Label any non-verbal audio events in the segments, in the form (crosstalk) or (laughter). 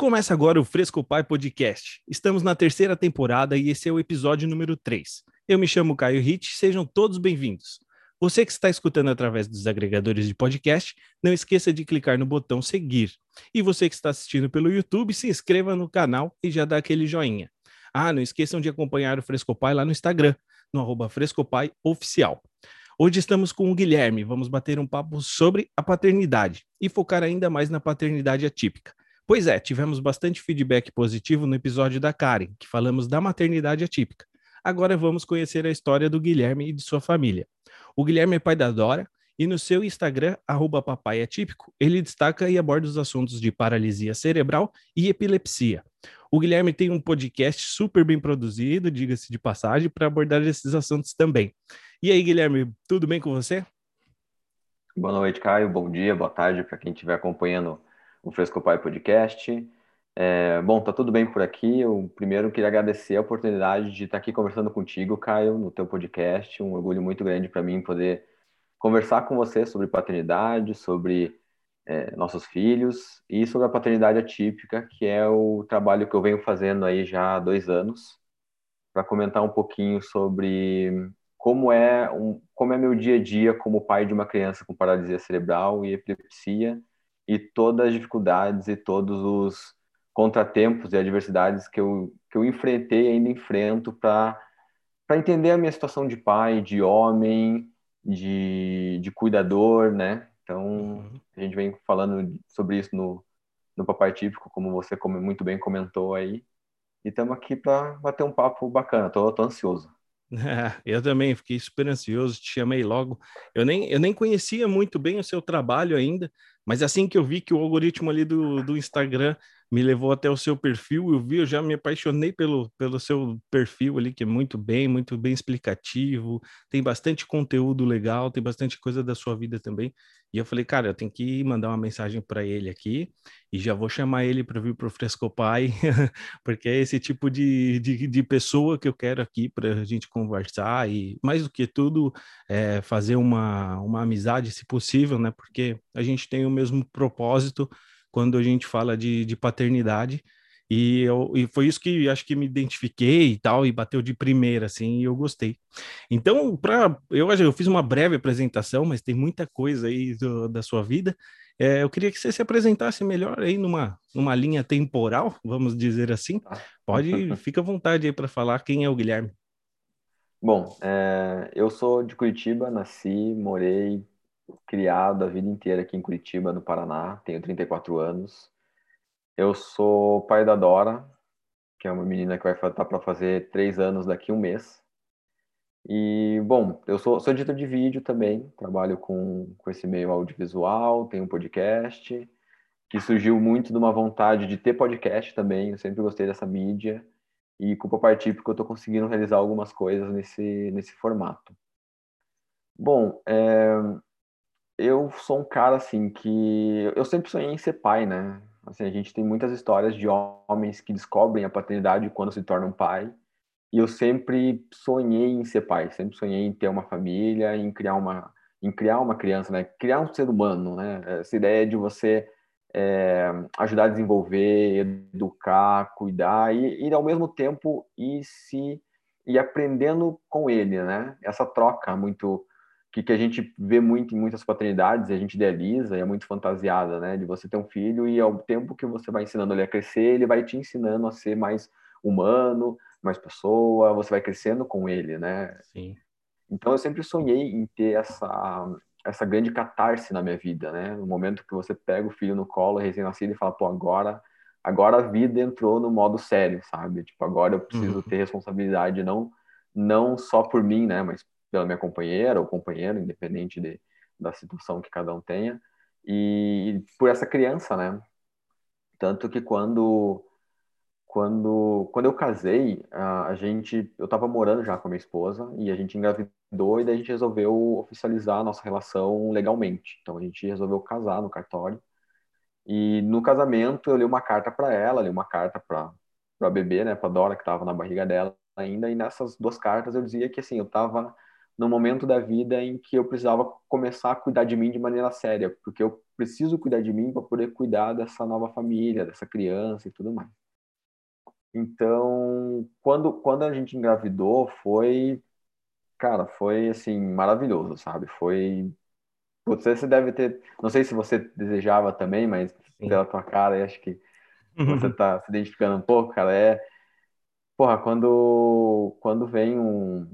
Começa agora o Fresco Pai Podcast. Estamos na terceira temporada e esse é o episódio número 3. Eu me chamo Caio Hit, sejam todos bem-vindos. Você que está escutando através dos agregadores de podcast, não esqueça de clicar no botão seguir. E você que está assistindo pelo YouTube, se inscreva no canal e já dá aquele joinha. Ah, não esqueçam de acompanhar o Frescopai lá no Instagram, no arroba Frescopai Oficial. Hoje estamos com o Guilherme, vamos bater um papo sobre a paternidade e focar ainda mais na paternidade atípica. Pois é, tivemos bastante feedback positivo no episódio da Karen, que falamos da maternidade atípica. Agora vamos conhecer a história do Guilherme e de sua família. O Guilherme é pai da Dora e no seu Instagram, arroba papai atípico, ele destaca e aborda os assuntos de paralisia cerebral e epilepsia. O Guilherme tem um podcast super bem produzido, diga-se de passagem, para abordar esses assuntos também. E aí, Guilherme, tudo bem com você? Boa noite, Caio. Bom dia, boa tarde para quem estiver acompanhando o Fresco Pai Podcast. É, bom, tá tudo bem por aqui. Eu primeiro queria agradecer a oportunidade de estar aqui conversando contigo, Caio, no teu podcast. Um orgulho muito grande para mim poder conversar com você sobre paternidade, sobre é, nossos filhos e sobre a paternidade atípica, que é o trabalho que eu venho fazendo aí já há dois anos, para comentar um pouquinho sobre como é um, como é meu dia a dia como pai de uma criança com paralisia cerebral e epilepsia e todas as dificuldades e todos os contratempos e adversidades que eu, que eu enfrentei e ainda enfrento para entender a minha situação de pai, de homem, de, de cuidador, né? Então, uhum. a gente vem falando sobre isso no, no Papai Típico, como você muito bem comentou aí. E estamos aqui para bater um papo bacana. Tô, tô ansioso. (laughs) eu também fiquei super ansioso, te chamei logo. Eu nem, eu nem conhecia muito bem o seu trabalho ainda, mas assim que eu vi que o algoritmo ali do, do Instagram me levou até o seu perfil, eu vi, eu já me apaixonei pelo, pelo seu perfil ali, que é muito bem, muito bem explicativo, tem bastante conteúdo legal, tem bastante coisa da sua vida também. E eu falei, cara, eu tenho que mandar uma mensagem para ele aqui e já vou chamar ele para vir para o Frescopai, (laughs) porque é esse tipo de, de, de pessoa que eu quero aqui para a gente conversar e, mais do que tudo, é, fazer uma, uma amizade, se possível, né? Porque a gente tem o mesmo propósito quando a gente fala de, de paternidade. E, eu, e foi isso que acho que me identifiquei e tal, e bateu de primeira, assim, e eu gostei. Então, para eu, eu fiz uma breve apresentação, mas tem muita coisa aí do, da sua vida. É, eu queria que você se apresentasse melhor aí numa, numa linha temporal, vamos dizer assim. Tá. Pode, (laughs) fica à vontade aí para falar quem é o Guilherme. Bom, é, eu sou de Curitiba, nasci, morei, criado a vida inteira aqui em Curitiba, no Paraná, tenho 34 anos. Eu sou pai da Dora, que é uma menina que vai estar tá para fazer três anos daqui a um mês. E, bom, eu sou, sou editor de vídeo também, trabalho com, com esse meio audiovisual, tenho um podcast, que surgiu muito de uma vontade de ter podcast também, eu sempre gostei dessa mídia, e com o Papai Típico eu estou conseguindo realizar algumas coisas nesse, nesse formato. Bom, é, eu sou um cara assim que eu sempre sonhei em ser pai, né? Assim, a gente tem muitas histórias de homens que descobrem a paternidade quando se tornam pai. E eu sempre sonhei em ser pai, sempre sonhei em ter uma família, em criar uma, em criar uma criança, né? Criar um ser humano, né? Essa ideia de você é, ajudar a desenvolver, educar, cuidar e, e ao mesmo tempo ir se e aprendendo com ele, né? Essa troca muito que, que a gente vê muito em muitas paternidades, a gente idealiza e é muito fantasiada, né? De você ter um filho e ao tempo que você vai ensinando ele a crescer, ele vai te ensinando a ser mais humano, mais pessoa, você vai crescendo com ele, né? Sim. Então eu sempre sonhei em ter essa essa grande catarse na minha vida, né? No momento que você pega o filho no colo, recém-nascido, e fala, pô, agora, agora a vida entrou no modo sério, sabe? Tipo, agora eu preciso uhum. ter responsabilidade não não só por mim, né? Mas pela minha companheira ou companheiro, independente de, da situação que cada um tenha, e, e por essa criança, né? Tanto que quando quando quando eu casei, a, a gente eu estava morando já com a minha esposa e a gente engravidou e daí a gente resolveu oficializar a nossa relação legalmente. Então a gente resolveu casar no cartório. E no casamento eu li uma carta para ela, li uma carta para para bebê, né, para Dora que estava na barriga dela ainda, e nessas duas cartas eu dizia que assim, eu estava no momento da vida em que eu precisava começar a cuidar de mim de maneira séria, porque eu preciso cuidar de mim para poder cuidar dessa nova família, dessa criança e tudo mais. Então, quando quando a gente engravidou, foi cara, foi assim maravilhoso, sabe? Foi você, você deve ter, não sei se você desejava também, mas Sim. pela tua cara, acho que você está (laughs) se identificando um pouco, cara, é porra, quando quando vem um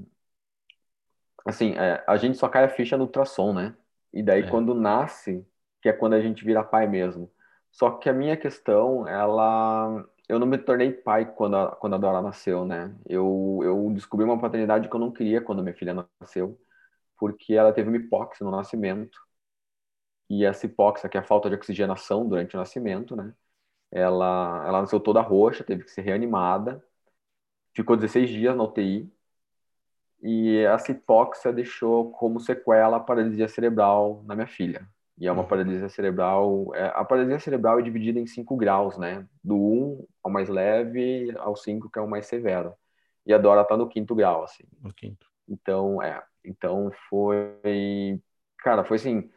assim, é, a gente só cai a ficha no ultrassom, né? E daí é. quando nasce, que é quando a gente vira pai mesmo. Só que a minha questão, ela eu não me tornei pai quando a, quando a Dora nasceu, né? Eu, eu descobri uma paternidade que eu não queria quando minha filha nasceu, porque ela teve uma hipóxia no nascimento. E essa hipóxia, que é a falta de oxigenação durante o nascimento, né? Ela, ela nasceu toda roxa, teve que ser reanimada, ficou 16 dias na UTI, e essa hipóxia deixou como sequela a paralisia cerebral na minha filha. E é uma uhum. paralisia cerebral. É, a paralisia cerebral é dividida em cinco graus, né? Do 1 um ao mais leve ao 5, que é o mais severo. E a Dora tá no quinto grau, assim. No quinto. Então, é. Então foi. Cara, foi assim.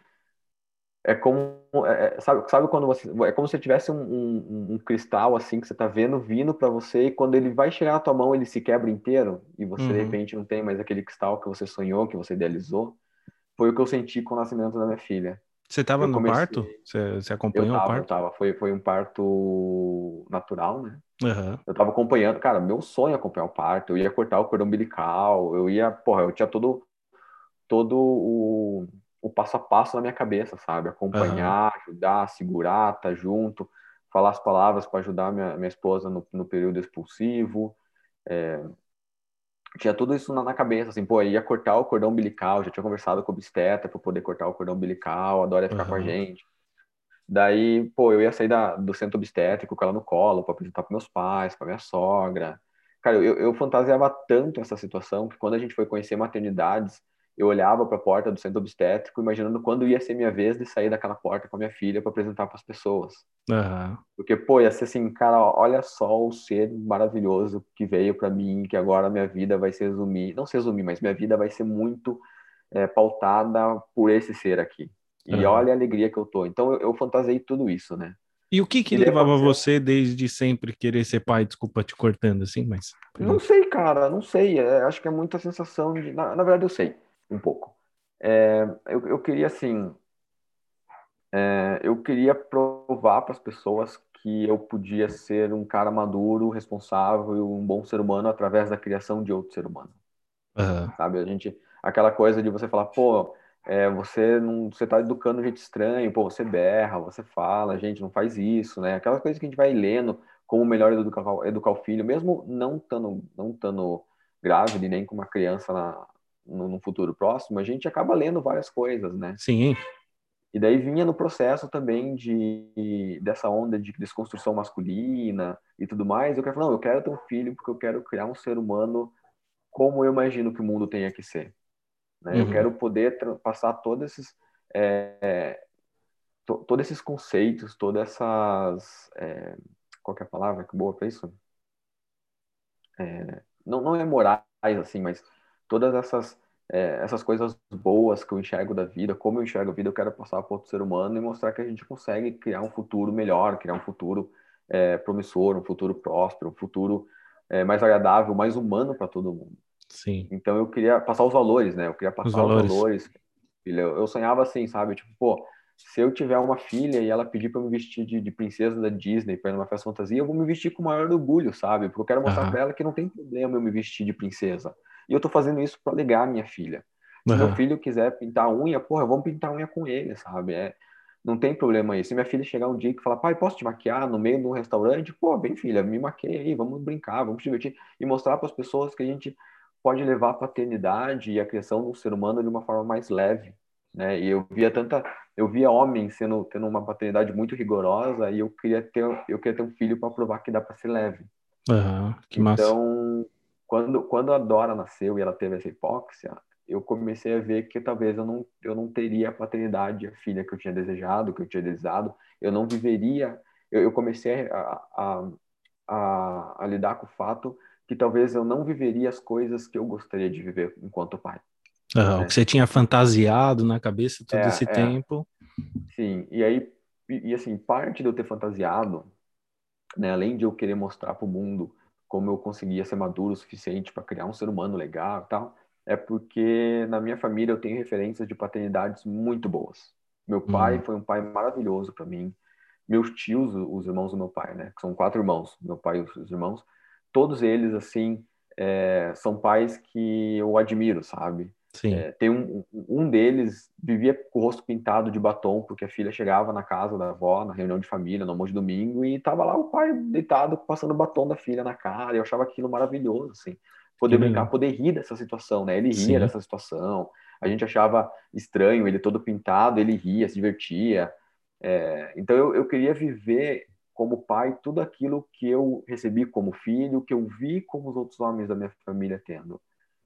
É como. É, é sabe, sabe quando você. É como se tivesse um, um, um, cristal, assim, que você tá vendo vindo para você, e quando ele vai chegar na tua mão, ele se quebra inteiro, e você, uhum. de repente, não tem mais aquele cristal que você sonhou, que você idealizou. Foi o que eu senti com o nascimento da minha filha. Você estava no comecei... parto? Você, você acompanhou tava, o parto? Eu tava, foi, foi um parto natural, né? Uhum. Eu tava acompanhando, cara, meu sonho é acompanhar o parto. Eu ia cortar o cordão umbilical, eu ia, porra, eu tinha todo, todo o, o passo a passo na minha cabeça, sabe? Acompanhar, uhum. ajudar, segurar, estar tá junto, falar as palavras para ajudar minha, minha esposa no, no período expulsivo. É, tinha tudo isso na, na, cabeça, assim, pô, ia cortar o cordão umbilical, já tinha conversado com o obstetra para poder cortar o cordão umbilical, a Dora ia ficar uhum. com a gente. Daí, pô, eu ia sair da, do centro obstétrico com ela no colo para apresentar para meus pais, para minha sogra. Cara, eu, eu fantasiava tanto essa situação que quando a gente foi conhecer maternidades, eu olhava para a porta do centro obstétrico, imaginando quando ia ser minha vez de sair daquela porta com a minha filha para apresentar para as pessoas. Uhum. Porque, pô, ia ser assim, cara, olha só o ser maravilhoso que veio para mim, que agora minha vida vai se resumir, não se resumir, mas minha vida vai ser muito é, pautada por esse ser aqui. E uhum. olha a alegria que eu tô. Então, eu, eu fantasiei tudo isso, né? E o que que levava você desde sempre querer ser pai? Desculpa te cortando assim, mas... Não sei, cara, não sei. É, acho que é muita sensação de... Na, na verdade, eu sei um pouco. É, eu, eu queria, assim, é, eu queria provar para as pessoas que eu podia ser um cara maduro, responsável e um bom ser humano através da criação de outro ser humano. Uhum. Sabe, a gente, aquela coisa de você falar, pô, é, você não, você tá educando de jeito estranho, pô, você berra, você fala, gente, não faz isso, né? Aquela coisa que a gente vai lendo como melhor educar, educar o filho, mesmo não estando não tando grávida nem com uma criança na, no, no, futuro próximo, a gente acaba lendo várias coisas, né? Sim. E daí vinha no processo também de dessa onda de desconstrução masculina e tudo mais. Eu quero falar, não, eu quero ter um filho porque eu quero criar um ser humano como eu imagino que o mundo tenha que ser. Né? Uhum. Eu quero poder passar todos esses é, to, todos esses conceitos, todas essas é, qual é a palavra que boa para isso? É, não, não é morais assim, mas todas essas é, essas coisas boas que eu enxergo da vida, como eu enxergo a vida, eu quero passar para outro ser humano e mostrar que a gente consegue criar um futuro melhor, criar um futuro é, promissor, um futuro próspero, um futuro é, mais agradável, mais humano para todo mundo. Sim. Então eu queria passar os valores, né? Eu queria passar os valores. Os valores. Eu, sonhava assim, sabe? Tipo, pô, se eu tiver uma filha e ela pedir para me vestir de, de, princesa da Disney para ir numa festa fantasia, eu vou me vestir com o maior orgulho, sabe? Porque eu quero mostrar uhum. para ela que não tem problema eu me vestir de princesa. E eu tô fazendo isso para alegar a minha filha. Se uhum. meu filho quiser pintar a unha, porra, vamos pintar unha com ele, sabe? É, não tem problema isso. Se minha filha chegar um dia e falar, pai, posso te maquiar no meio de um restaurante? Pô, bem, filha, me maqueia aí, vamos brincar, vamos te divertir. E mostrar para as pessoas que a gente pode levar a paternidade e a criação do ser humano de uma forma mais leve, né? E eu via tanta, eu via homens sendo tendo uma paternidade muito rigorosa e eu queria ter, eu queria ter um filho para provar que dá para ser leve. Uhum, que massa. Então, quando, quando a Dora nasceu e ela teve essa hipóxia, eu comecei a ver que talvez eu não, eu não teria a paternidade, a filha que eu tinha desejado, que eu tinha desejado, eu não viveria. Eu, eu comecei a, a, a, a, lidar com o fato que talvez eu não viveria as coisas que eu gostaria de viver enquanto pai. Uhum, né? O que você tinha fantasiado na cabeça todo é, esse é. tempo. Sim, e aí, e, e, assim, parte de eu ter fantasiado, né, além de eu querer mostrar para o mundo como eu conseguia ser maduro o suficiente para criar um ser humano legal e tal, é porque na minha família eu tenho referências de paternidades muito boas. Meu pai hum. foi um pai maravilhoso para mim. Meus tios, os irmãos do meu pai, né, que são quatro irmãos, meu pai e os irmãos, todos eles assim é, são pais que eu admiro, sabe? Sim. É, tem um, um deles vivia com o rosto pintado de batom, porque a filha chegava na casa da avó, na reunião de família, no almoço de domingo, e tava lá o pai deitado, passando batom da filha na cara, e eu achava aquilo maravilhoso, assim. Poder que brincar, poder rir dessa situação, né? Ele ria Sim. dessa situação, a gente achava estranho, ele todo pintado, ele ria, se divertia. É, então eu, eu queria viver como pai tudo aquilo que eu recebi como filho, que eu vi como os outros homens da minha família tendo.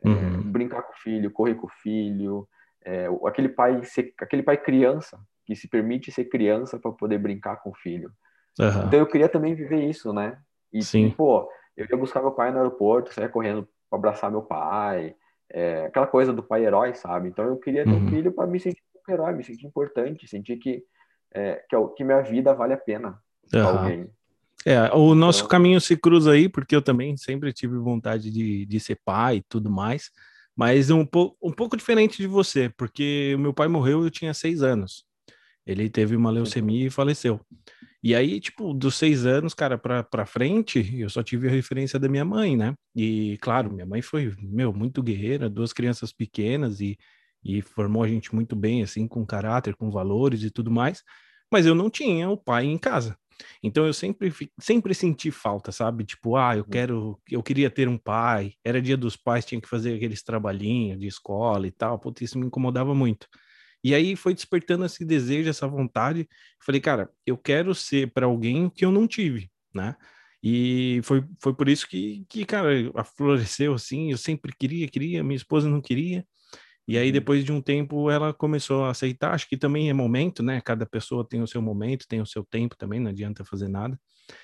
É, uhum. Brincar com o filho, correr com o filho, é, aquele pai aquele pai criança que se permite ser criança para poder brincar com o filho. Uhum. Então eu queria também viver isso, né? E, Sim. E, pô, eu ia buscar meu pai no aeroporto, saia correndo para abraçar meu pai, é, aquela coisa do pai herói, sabe? Então eu queria ter uhum. um filho para me sentir um herói, me sentir importante, sentir que é, que, que minha vida vale a pena uhum. alguém. É, o nosso então... caminho se cruza aí, porque eu também sempre tive vontade de, de ser pai e tudo mais, mas um, po um pouco diferente de você, porque o meu pai morreu eu tinha seis anos. Ele teve uma leucemia e faleceu. E aí, tipo, dos seis anos, cara, pra, pra frente, eu só tive a referência da minha mãe, né? E, claro, minha mãe foi, meu, muito guerreira, duas crianças pequenas e, e formou a gente muito bem, assim, com caráter, com valores e tudo mais. Mas eu não tinha o pai em casa. Então eu sempre, sempre senti falta, sabe? Tipo, ah, eu uhum. quero, eu queria ter um pai. Era dia dos pais, tinha que fazer aqueles trabalhinhos de escola e tal. Putz, isso me incomodava muito. E aí foi despertando esse desejo, essa vontade. Falei, cara, eu quero ser para alguém que eu não tive, né? E foi, foi por isso que, que, cara, afloresceu assim. Eu sempre queria, queria, minha esposa não queria. E aí, uhum. depois de um tempo, ela começou a aceitar. Acho que também é momento, né? Cada pessoa tem o seu momento, tem o seu tempo também, não adianta fazer nada.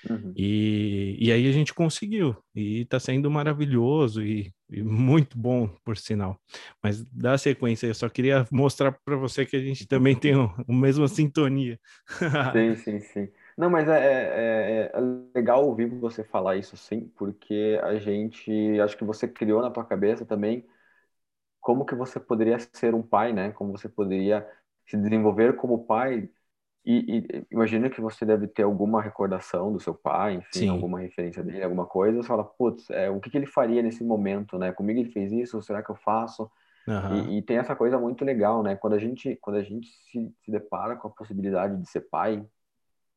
Uhum. E, e aí a gente conseguiu. E tá sendo maravilhoso e, e muito bom, por sinal. Mas dá sequência, eu só queria mostrar para você que a gente também tem a mesma sintonia. (laughs) sim, sim, sim. Não, mas é, é, é, legal ouvir você falar isso sim, porque a gente, acho que você criou na tua cabeça também como que você poderia ser um pai, né? Como você poderia se desenvolver como pai. E, e imagina que você deve ter alguma recordação do seu pai, enfim, Sim. alguma referência dele, alguma coisa. Você fala, putz, é, o que, que ele faria nesse momento, né? Comigo ele fez isso, será que eu faço? Uhum. E, e, tem essa coisa muito legal, né? Quando a gente, quando a gente se, se depara com a possibilidade de ser pai,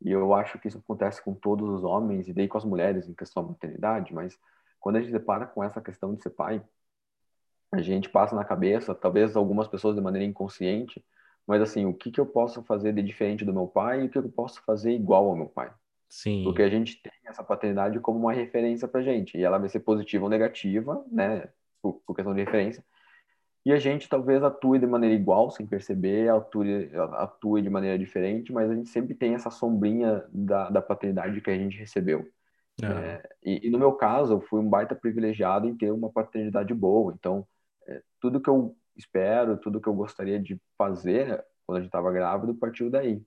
e eu acho que isso acontece com todos os homens e daí com as mulheres em questão da maternidade, mas quando a gente se depara com essa questão de ser pai, a gente passa na cabeça, talvez algumas pessoas de maneira inconsciente, mas assim, o que, que eu posso fazer de diferente do meu pai e o que eu posso fazer igual ao meu pai? Sim. Porque a gente tem essa paternidade como uma referência pra gente, e ela vai ser positiva ou negativa, né, por, por questão de referência, e a gente talvez atue de maneira igual, sem perceber, atue, atue de maneira diferente, mas a gente sempre tem essa sombrinha da, da paternidade que a gente recebeu. É. É, e, e, no meu caso, eu fui um baita privilegiado em ter uma paternidade boa. Então, tudo que eu espero, tudo que eu gostaria de fazer quando a gente estava grávido partiu daí.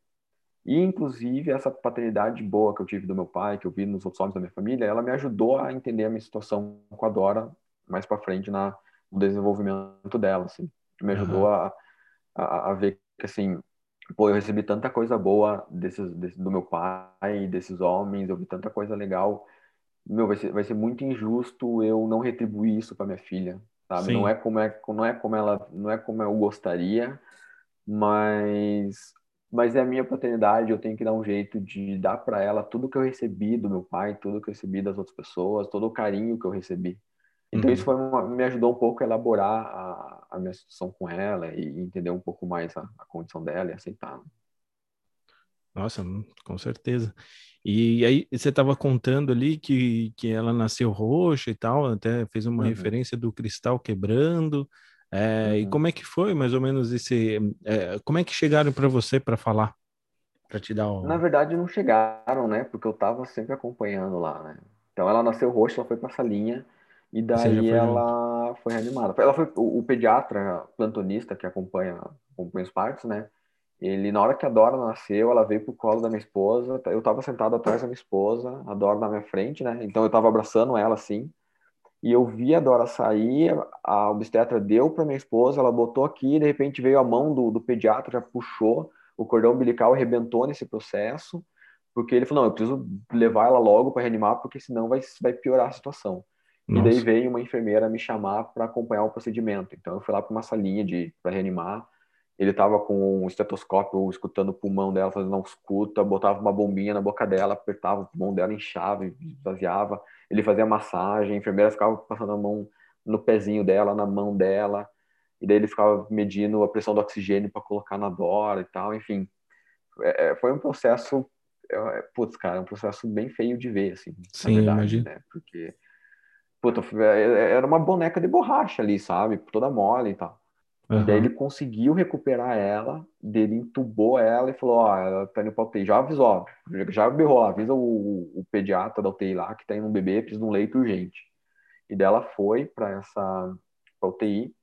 E, inclusive, essa paternidade boa que eu tive do meu pai, que eu vi nos outros homens da minha família, ela me ajudou a entender a minha situação com a Dora mais para frente na, no desenvolvimento dela, assim. Me ajudou uhum. a, a, a, ver que, assim, pô, eu recebi tanta coisa boa desses, desse, do meu pai, desses homens, eu vi tanta coisa legal. Meu, vai ser, vai ser muito injusto eu não retribuir isso para minha filha, sabe? Não é como é, não é como ela, não é como eu gostaria, mas mas é a minha paternidade, eu tenho que dar um jeito de dar para ela tudo que eu recebi do meu pai, tudo que eu recebi das outras pessoas, todo o carinho que eu recebi. Então uhum. isso foi uma, me ajudou um pouco a elaborar a, a minha situação com ela e entender um pouco mais a, a condição dela e aceitar. Nossa, com certeza. E aí você estava contando ali que, que ela nasceu roxa e tal, até fez uma uhum. referência do cristal quebrando. É, uhum. E como é que foi, mais ou menos, esse. É, como é que chegaram para você para falar? Para te dar o... Na verdade, não chegaram, né? Porque eu estava sempre acompanhando lá, né? Então ela nasceu roxa, ela foi para essa linha. E daí ela foi reanimada. Ela foi o, o, pediatra plantonista que acompanha, acompanha os partos, né? Ele, na hora que a Dora nasceu, ela veio pro colo da minha esposa. Eu tava sentado atrás da minha esposa, a Dora na minha frente, né? Então eu tava abraçando ela assim. E eu vi a Dora sair, a obstetra deu para minha esposa, ela botou aqui, de repente veio a mão do, do pediatra, já puxou o cordão umbilical arrebentou nesse processo, porque ele falou: não, eu preciso levar ela logo para reanimar, porque senão vai, vai piorar a situação. Nossa. E daí veio uma enfermeira me chamar para acompanhar o procedimento. Então eu fui lá para uma salinha de para reanimar. Ele estava com um estetoscópio escutando o pulmão dela, fazendo uma escuta, botava uma bombinha na boca dela, apertava o pulmão dela, inchava, esvaziava. Ele fazia massagem, a enfermeira ficava passando a mão no pezinho dela, na mão dela. E daí ele ficava medindo a pressão do oxigênio para colocar na dora e tal, enfim. É, é foi um processo, é, putz, cara, um processo bem feio de ver, assim, Sim, verdade, imagino. né? Porque puta, é, é, era uma boneca de borracha ali, sabe? Toda mole e tal. Uhum. Daí ele conseguiu recuperar ela, dele entubou ela e falou, ó, ela tá indo pra UTI. Já avisou, já berrou avisa o, o, pediatra da UTI lá que tá indo um bebê, precisa de um leito urgente. E dela foi para essa pra UTI.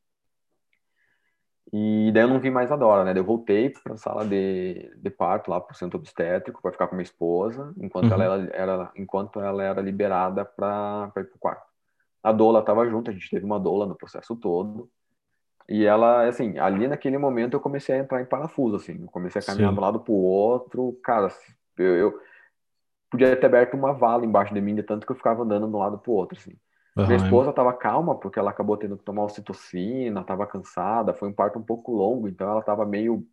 E daí eu não vi mais a Dora, né? Daí eu voltei para a sala de, de parto lá pro centro obstétrico para ficar com minha esposa, enquanto uhum. ela era, enquanto ela era liberada para ir pro quarto. A doula estava junto, a gente teve uma doula no processo todo. E ela, assim, ali naquele momento eu comecei a entrar em parafuso, assim. Eu comecei a caminhar Sim. de um lado pro outro. Cara, eu, eu, podia ter aberto uma vala embaixo de mim, de tanto que eu ficava andando de um lado pro outro, assim. Uhum. Minha esposa estava calma, porque ela acabou tendo que tomar ocitocina, estava cansada, foi um parto um pouco longo, então ela estava meio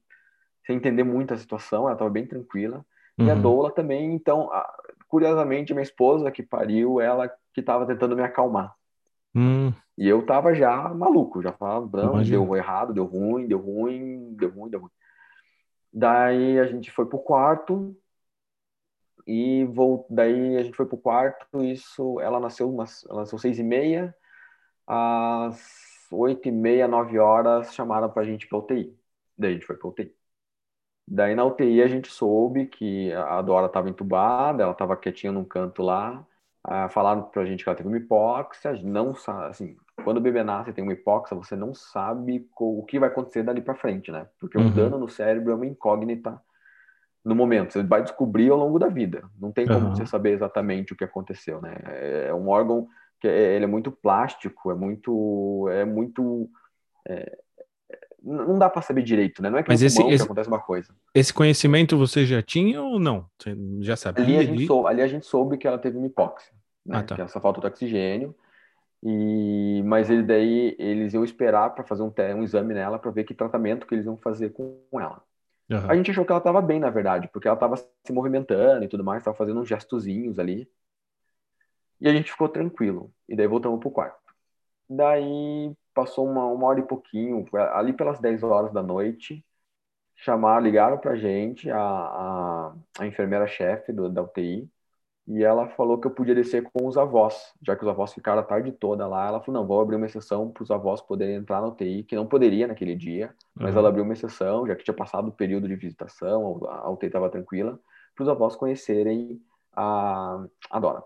sem entender muito a situação, ela estava bem tranquila. Uhum. E a uhum. doula também, então, curiosamente, minha esposa que pariu, ela que estava tentando me acalmar. Hum. E eu tava já maluco, já falava, não, deu errado, deu ruim, deu ruim, deu ruim, deu ruim. Daí a gente foi pro quarto e vou, daí a gente foi pro quarto, isso, ela nasceu umas, ela nasceu seis e meia, às oito e meia, nove horas, chamaram pra gente pra UTI. Daí a gente foi pra UTI. Daí na UTI a gente soube que a Dora estava entubada, ela estava quietinha num canto lá, ah, falaram pra gente que ela teve uma hipóxia, não sabe, assim, quando o bebê nasce e tem uma hipóxia, você não sabe o que vai acontecer dali para frente, né? Porque uhum. um dano no cérebro é uma incógnita no momento, você vai descobrir ao longo da vida. Não tem como uhum. você saber exatamente o que aconteceu, né? É um órgão que é, ele é muito plástico, é muito é muito é, não dá para saber direito, né? Não é que Mas esse, esse, acontece uma coisa. Esse conhecimento você já tinha ou não? Você já sabia? Ali a gente, soube, ali a gente soube que ela teve uma hipóxia, né? Ah, tá. Que é essa falta de oxigênio. E mas ele daí eles iam esperar para fazer um, um exame nela para ver que tratamento que eles iam fazer com ela. Uhum. A gente achou que ela estava bem, na verdade, porque ela estava se movimentando e tudo mais, estava fazendo uns gestozinhos ali. E a gente ficou tranquilo. E daí voltamos pro quarto. Daí passou uma, uma hora e pouquinho, ali pelas 10 horas da noite, chamaram, ligaram pra gente, a, a, a enfermeira-chefe da UTI, e ela falou que eu podia descer com os avós, já que os avós ficaram a tarde toda lá. Ela falou: não, vou abrir uma exceção para os avós poderem entrar na UTI, que não poderia naquele dia, mas uhum. ela abriu uma exceção, já que tinha passado o período de visitação, a UTI estava tranquila, para os avós conhecerem a, a Dora.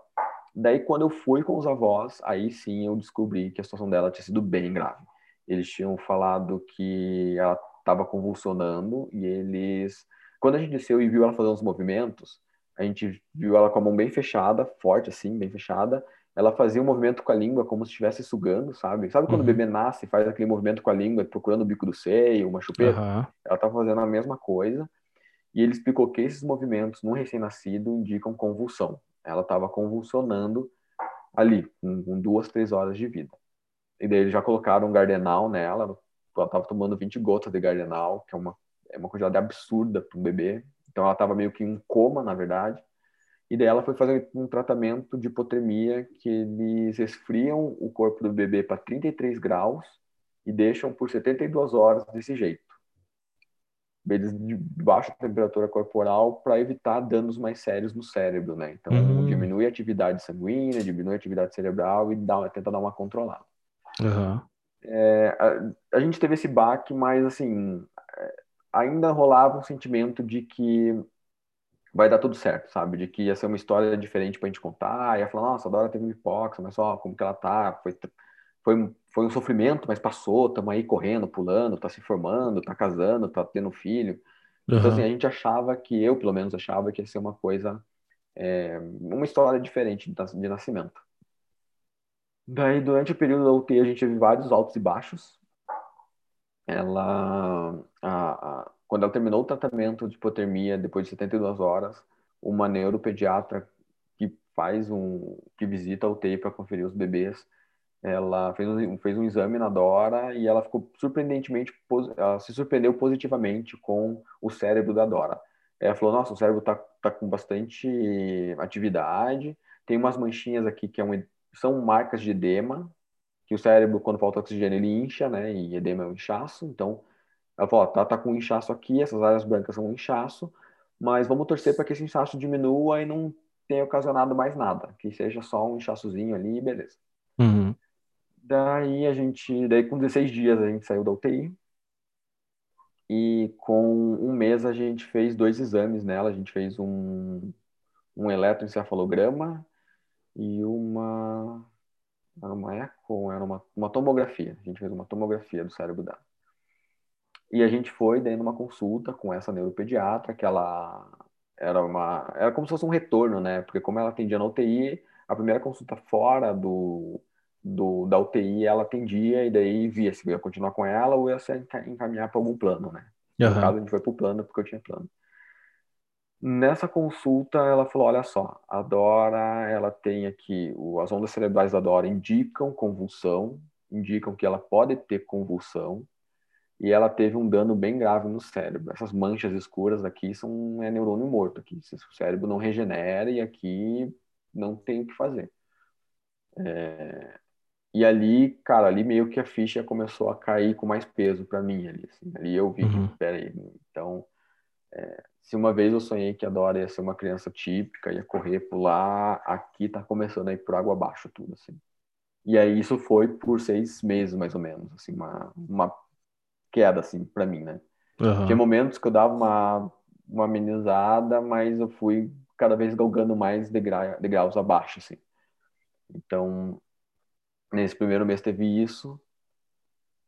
Daí, quando eu fui com os avós, aí sim eu descobri que a situação dela tinha sido bem grave. Eles tinham falado que ela estava convulsionando e eles. Quando a gente desceu e viu ela fazendo uns movimentos, a gente viu ela com a mão bem fechada, forte assim, bem fechada. Ela fazia um movimento com a língua como se estivesse sugando, sabe? Sabe quando uhum. o bebê nasce e faz aquele movimento com a língua procurando o bico do seio, uma chupeta? Uhum. Ela estava fazendo a mesma coisa. E ele explicou que esses movimentos, num recém-nascido, indicam convulsão. Ela estava convulsionando ali, com, com, duas, três horas de vida. E daí eles já colocaram um gardenal nela, ela estava tomando 20 gotas de gardenal, que é uma, é uma quantidade absurda para um bebê. Então ela estava meio que em coma, na verdade. E daí ela foi fazer um tratamento de hipotermia que eles esfriam o corpo do bebê para 33 graus e deixam por 72 horas desse jeito eles de baixa temperatura corporal para evitar danos mais sérios no cérebro, né? Então, uhum. diminui a atividade sanguínea, diminui a atividade cerebral e dá, tenta dar uma controlada. Uhum. É, a, a, gente teve esse baque, mas, assim, é, ainda rolava um sentimento de que vai dar tudo certo, sabe? De que ia ser uma história diferente pra gente contar, ia falar, nossa, a Dora teve hipoxia, mas só como que ela tá, foi, foi, foi um sofrimento, mas passou, estamos aí correndo, pulando, tá se formando, tá casando, tá tendo filho. Uhum. Então, assim, a gente achava que, eu pelo menos achava que ia ser uma coisa, é, uma história diferente de, de nascimento. Daí, durante o período da UTI, a gente teve vários altos e baixos. Ela, a, a, quando ela terminou o tratamento de hipotermia, depois de 72 horas, uma neuropediatra que faz um, que visita a UTI para conferir os bebês, ela fez um, fez um exame na Dora e ela ficou surpreendentemente, ela se surpreendeu positivamente com o cérebro da Dora. Ela falou, nossa, o cérebro está tá com bastante atividade, tem umas manchinhas aqui que é um são marcas de edema, que o cérebro, quando falta oxigênio, ele incha, né? E edema é um inchaço. Então, ela falou: tá, tá com um inchaço aqui, essas áreas brancas são um inchaço, mas vamos torcer para que esse inchaço diminua e não tenha ocasionado mais nada, que seja só um inchaçozinho ali beleza. Uhum. Daí a gente, daí com 16 dias a gente saiu da UTI e com um mês a gente fez dois exames nela, a gente fez um, um eletroencefalograma e uma era uma eco, era uma, uma tomografia. A gente fez uma tomografia do cérebro dela. E a gente foi daí numa consulta com essa neuropediatra, que ela era uma era como se fosse um retorno, né? Porque como ela atendia na UTI, a primeira consulta fora do, do da UTI ela atendia e daí via se ia continuar com ela ou ia se encaminhar para algum plano, né? No caso a gente foi pro plano porque eu tinha plano. Nessa consulta, ela falou: olha só, a Dora, ela tem aqui, as ondas cerebrais da Dora indicam convulsão, indicam que ela pode ter convulsão, e ela teve um dano bem grave no cérebro. Essas manchas escuras aqui são é neurônio morto aqui. O cérebro não regenera e aqui não tem o que fazer. É... E ali, cara, ali meio que a ficha começou a cair com mais peso para mim ali. Assim. Ali eu vi uhum. que, peraí, então é, se uma vez eu sonhei que a Dora ia ser uma criança típica, ia correr, pular, aqui tá começando a ir por água abaixo tudo, assim. E aí isso foi por seis meses, mais ou menos, assim, uma, uma queda, assim, para mim, né? Uhum. Tinha momentos que eu dava uma, uma amenizada, mas eu fui cada vez galgando mais degra degraus abaixo, assim. Então, nesse primeiro mês teve isso,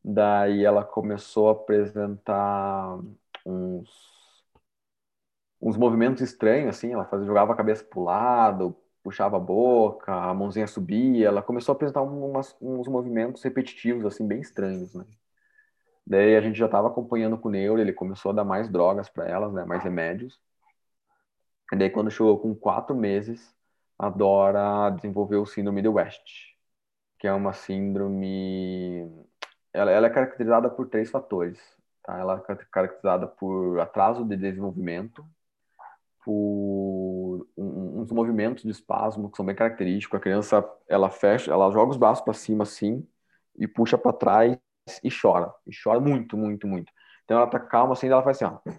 daí ela começou a apresentar uns uns movimentos estranhos, assim, ela fazia, jogava a cabeça pro lado, puxava a boca, a mãozinha subia, ela começou a apresentar umas, uns movimentos repetitivos, assim, bem estranhos, né? Daí a gente já estava acompanhando com o neuro, ele começou a dar mais drogas para elas, né, mais remédios. E daí quando chegou com quatro meses, a Dora desenvolveu o síndrome de West, que é uma síndrome... Ela, ela é caracterizada por três fatores. Tá? Ela é caracterizada por atraso de desenvolvimento, por uns movimentos de espasmo que são bem característicos. A criança, ela fecha, ela joga os braços para cima assim e puxa para trás e chora. E chora muito, muito, muito. Então ela tá calma assim, ela faz assim, ó.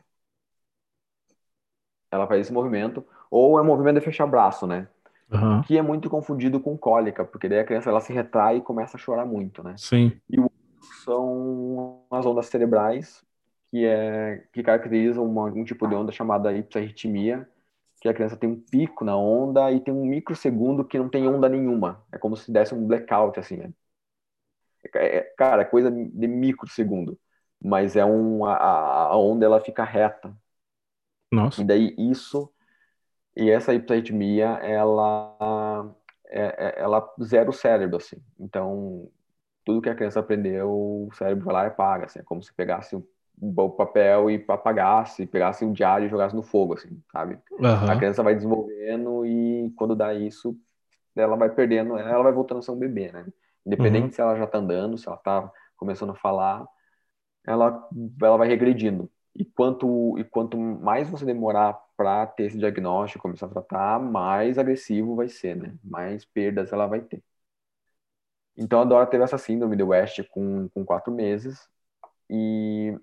Ela faz esse movimento ou é um movimento de fechar braço, né? Uhum. Que é muito confundido com cólica, porque daí a criança ela se retrai e começa a chorar muito, né? Sim. E o são as ondas cerebrais que, é, que caracterizam uma, um tipo de onda chamada hiperritmia, que a criança tem um pico na onda e tem um microsegundo que não tem onda nenhuma. É como se desse um blackout, assim. Né? É, é, cara, é coisa de microsegundo. Mas é um, a, a onda ela fica reta. Nossa. E daí isso, e essa hiperritmia, ela, é, é, ela zera o cérebro, assim. Então, tudo que a criança aprendeu, o cérebro vai lá e apaga, assim, é como se pegasse o, o papel e apagasse, pegasse um diário e jogasse no fogo, assim, sabe? Uhum. A criança vai desenvolvendo e quando dá isso, ela vai perdendo, ela vai voltando a ser um bebê, né? Independente uhum. se ela já tá andando, se ela tá começando a falar, ela, ela vai regredindo. E quanto, e quanto mais você demorar para ter esse diagnóstico, começar a tratar, mais agressivo vai ser, né? Mais perdas ela vai ter. Então a Dora teve essa síndrome do West com, com quatro meses. E,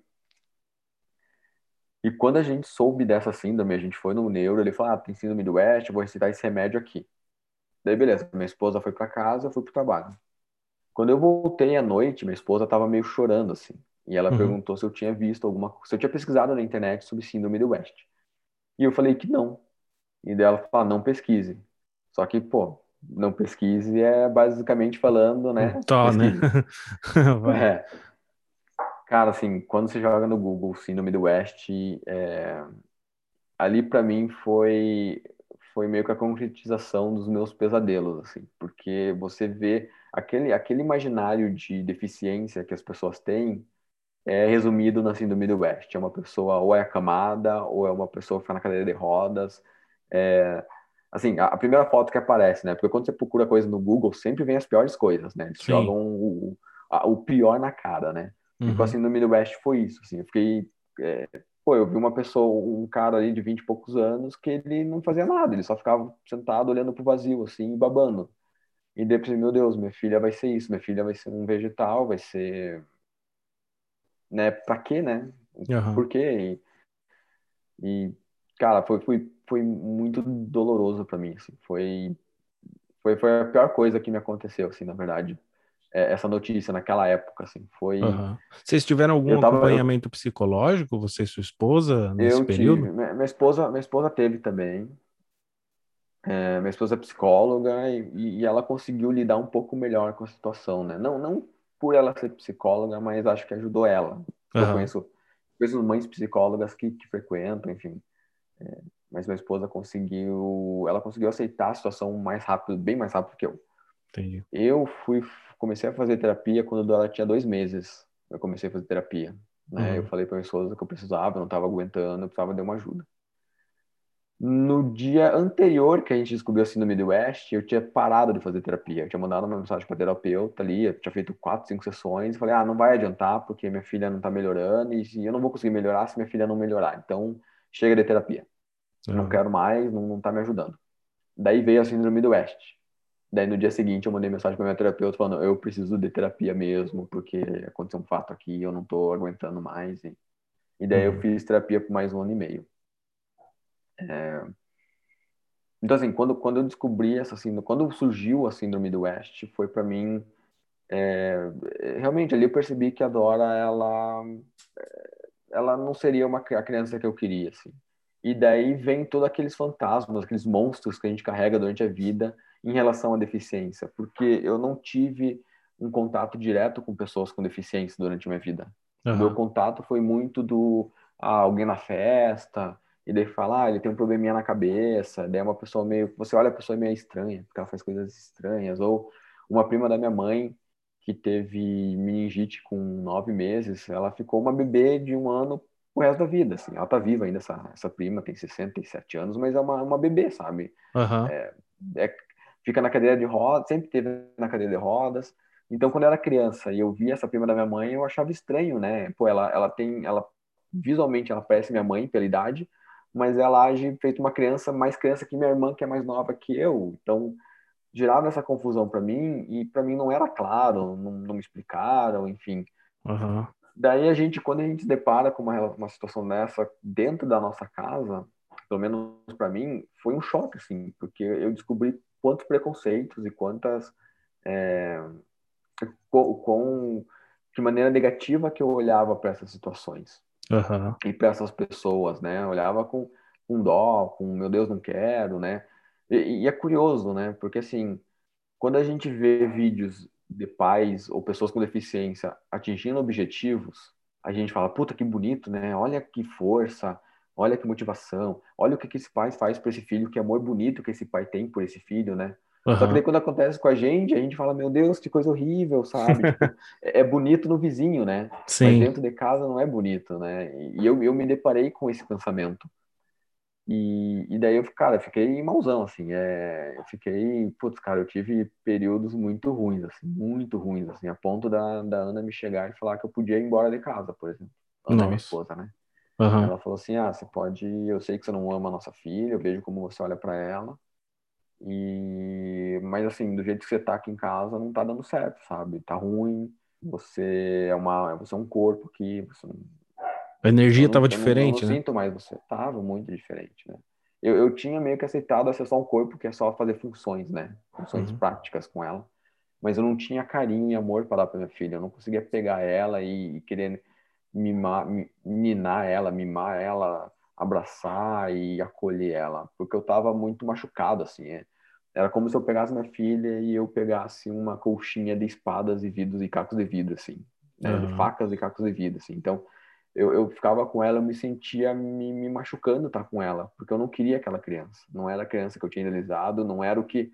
e quando a gente soube dessa síndrome, a gente foi no neuro, ele falou: Ah, tem síndrome do West, vou recitar esse remédio aqui. Daí, beleza, minha esposa foi para casa, eu fui pro trabalho. Quando eu voltei à noite, minha esposa tava meio chorando, assim. E ela uhum. perguntou se eu tinha visto alguma coisa, se eu tinha pesquisado na internet sobre síndrome do West. E eu falei que não. E dela fala, não pesquise. Só que, pô, não pesquise é basicamente falando, né? Tá, né? (laughs) é. Cara, assim, quando você joga no Google Síndrome do West, é... ali para mim foi foi meio que a concretização dos meus pesadelos, assim, porque você vê aquele aquele imaginário de deficiência que as pessoas têm é resumido na síndrome do West. É uma pessoa ou é acamada ou é uma pessoa que fica na cadeira de rodas. É, assim, a, primeira foto que aparece, né? Porque quando você procura coisa no Google, sempre vem as piores coisas, né? Eles Sim. jogam o, o, o, pior na cara, né? Uhum. E com a síndrome do West foi isso, assim. Eu fiquei... É, pô, eu vi uma pessoa, um cara ali de 20 e poucos anos que ele não fazia nada, ele só ficava sentado olhando pro vazio, assim, babando. E depois, meu Deus, minha filha vai ser isso, minha filha vai ser um vegetal, vai ser né? Pra quê, né? Uhum. Por quê? E, e, cara, foi, foi, foi muito doloroso para mim, assim. Foi, foi, foi a pior coisa que me aconteceu, assim, na verdade. É, essa notícia naquela época, assim, foi... Uhum. Vocês tiveram algum tava, acompanhamento psicológico, você e sua esposa, nesse eu período? Tive. Minha, minha, esposa, minha esposa teve também. É, minha esposa é psicóloga e, e, ela conseguiu lidar um pouco melhor com a situação, né? Não, não por ela ser psicóloga, mas acho que ajudou ela. Uhum. Eu conheço, conheço mães psicólogas que, que frequentam, enfim. É, mas minha esposa conseguiu, ela conseguiu aceitar a situação mais rápido, bem mais rápido que eu. Entendi. Eu fui, comecei a fazer terapia quando ela tinha dois meses. Eu comecei a fazer terapia. Né? Uhum. Eu falei para minha esposa que eu precisava, eu não estava aguentando, eu precisava de uma ajuda. No dia anterior que a gente descobriu a síndrome do West, eu tinha parado de fazer terapia. Eu tinha mandado uma mensagem para terapeuta ali, eu tinha feito quatro, cinco sessões, falei, ah, não vai adiantar, porque minha filha não está melhorando, e eu não vou conseguir melhorar se minha filha não melhorar. Então, chega de terapia. Uhum. Não quero mais, não, não tá me ajudando. Daí veio a síndrome do West. Daí no dia seguinte eu mandei mensagem para minha terapeuta falando, eu preciso de terapia mesmo, porque aconteceu um fato aqui, eu não estou aguentando mais. E, e daí uhum. eu fiz terapia por mais um ano e meio. É... Então, assim, quando, quando eu descobri essa síndrome, quando surgiu a síndrome do West, foi para mim. É... realmente, ali eu percebi que a Dora, ela, ela não seria uma, a criança que eu queria, assim. E daí vem todos aqueles fantasmas, aqueles monstros que a gente carrega durante a vida em relação à deficiência, porque eu não tive um contato direto com pessoas com deficiência durante a minha vida. Uhum. O meu contato foi muito do ah, alguém na festa, e daí fala, ah, ele tem um probleminha na cabeça, daí é uma pessoa meio, você olha a pessoa meio estranha, porque ela faz coisas estranhas, ou uma prima da minha mãe que teve meningite com nove meses, ela ficou uma bebê de um ano o resto da vida, assim, ela tá viva ainda, essa, essa prima tem 67 anos, mas é uma, uma bebê, sabe? Uhum. É, é, fica na cadeira de rodas, sempre teve na cadeira de rodas, então quando eu era criança e eu via essa prima da minha mãe, eu achava estranho, né? Pô, ela, ela tem, ela visualmente ela parece minha mãe pela idade, mas ela age feito uma criança, mais criança que minha irmã, que é mais nova que eu. Então, gerava essa confusão para mim e para mim não era claro, não, não me explicaram, enfim. Uhum. Daí a gente, quando a gente se depara com uma, uma situação dessa dentro da nossa casa, pelo menos para mim, foi um choque, assim, porque eu descobri quantos preconceitos e quantas. É, com, com, de maneira negativa que eu olhava para essas situações uhum. e para essas pessoas, né? Eu olhava com, com dó, com meu Deus, não quero, né? E, e, é curioso, né? Porque assim, quando a gente vê vídeos de pais ou pessoas com deficiência atingindo objetivos, a gente fala, puta que bonito, né? Olha que força, olha que motivação, olha o que, que esse pai faz para esse filho, que amor bonito que esse pai tem por esse filho, né? Uhum. Só que daí quando acontece com a gente, a gente fala, meu Deus, que coisa horrível, sabe? tipo, (laughs) é, é bonito no vizinho, né? Sim. Mas dentro de casa não é bonito, né? E eu, eu me deparei com esse pensamento. E, e daí eu, cara, fiquei mauzão, assim. É, eu fiquei, putz, cara, eu tive períodos muito ruins, assim, muito ruins, assim, a ponto da, da Ana me chegar e falar que eu podia ir embora de casa, por exemplo. Ana, minha esposa, né? Uhum. Ela falou assim: ah, você pode, eu sei que você não ama a nossa filha, eu vejo como você olha para ela e mas assim, do jeito que você tá aqui em casa, não tá dando certo, sabe? Tá ruim. Você é uma, você é um corpo que você não... a energia estava tava diferente, eu não, né? sinto mais você, tava muito diferente, né? Eu, eu tinha meio que aceitado só um corpo que é só fazer funções, né? Funções uhum. práticas com ela. Mas eu não tinha carinho e amor para dar para minha filha. Eu não conseguia pegar ela e, e querer mimar, minar ela, mimar ela, abraçar e acolher ela, porque eu estava muito machucado, assim. É. Era como se eu pegasse minha filha e eu pegasse uma colchinha de espadas e vidros e cacos de vidro, assim. Né? Uhum. De facas e cacos de vidro, assim. Então, eu, eu ficava com ela, eu me sentia me, me machucando estar com ela, porque eu não queria aquela criança. Não era a criança que eu tinha idealizado, não era o que,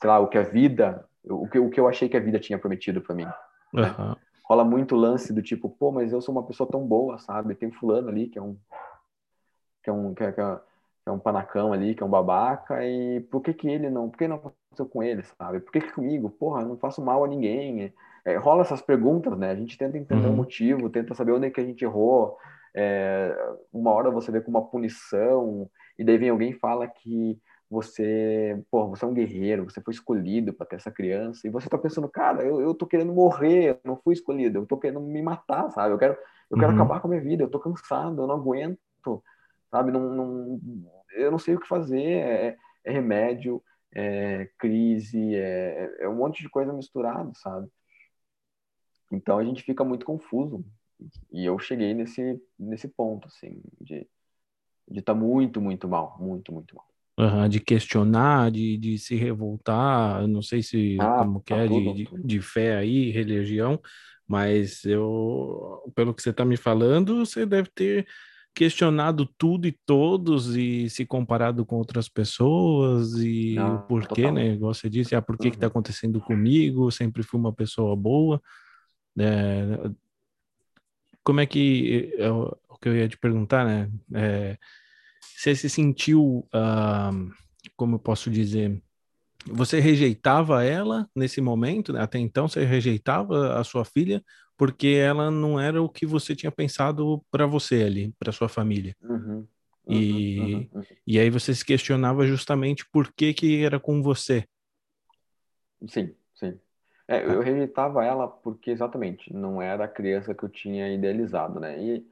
sei lá, o que a vida, o que, o que eu achei que a vida tinha prometido para mim. Uhum. Né? Rola muito lance do tipo, pô, mas eu sou uma pessoa tão boa, sabe? Tem fulano ali que é um que é um que é, que é, é um panacão ali, que é um babaca, e por que que ele não, por que não aconteceu com ele, sabe? Por que que comigo? Porra, eu não faço mal a ninguém. É, rola essas perguntas, né? A gente tenta entender uhum. o motivo, tenta saber onde é que a gente errou. É, uma hora você vê como uma punição, e daí vem alguém e fala que você, pô, você é um guerreiro, você foi escolhido para ter essa criança, e você tá pensando, cara, eu, eu tô querendo morrer, eu não fui escolhido, eu tô querendo me matar, sabe? Eu quero, eu quero uhum. acabar com a minha vida, eu tô cansado, eu não aguento, sabe? Não, não, eu não sei o que fazer, é, é remédio, é crise, é, é um monte de coisa misturada, sabe? Então a gente fica muito confuso. E eu cheguei nesse, nesse ponto, assim, de de estar tá muito, muito mal, muito, muito mal. Uhum, de questionar, de, de se revoltar, não sei se ah, como que tá é, de, de, de, fé aí, religião, mas eu, pelo que você está me falando, você deve ter questionado tudo e todos e se comparado com outras pessoas e o porquê, né? Igual você disse, ah, por que uhum. que tá uhum. acontecendo comigo? sempre fui uma pessoa boa. É, como é que é, o que eu ia te perguntar, né? É, você se sentiu, uh, como eu posso dizer, você rejeitava ela nesse momento? Né? Até então você rejeitava a sua filha porque ela não era o que você tinha pensado para você ali, para sua família. Uhum, uhum, e, uhum, uhum, e aí você se questionava justamente por que que era com você. Sim, sim. É, eu rejeitava ela porque exatamente não era a criança que eu tinha idealizado, né? E,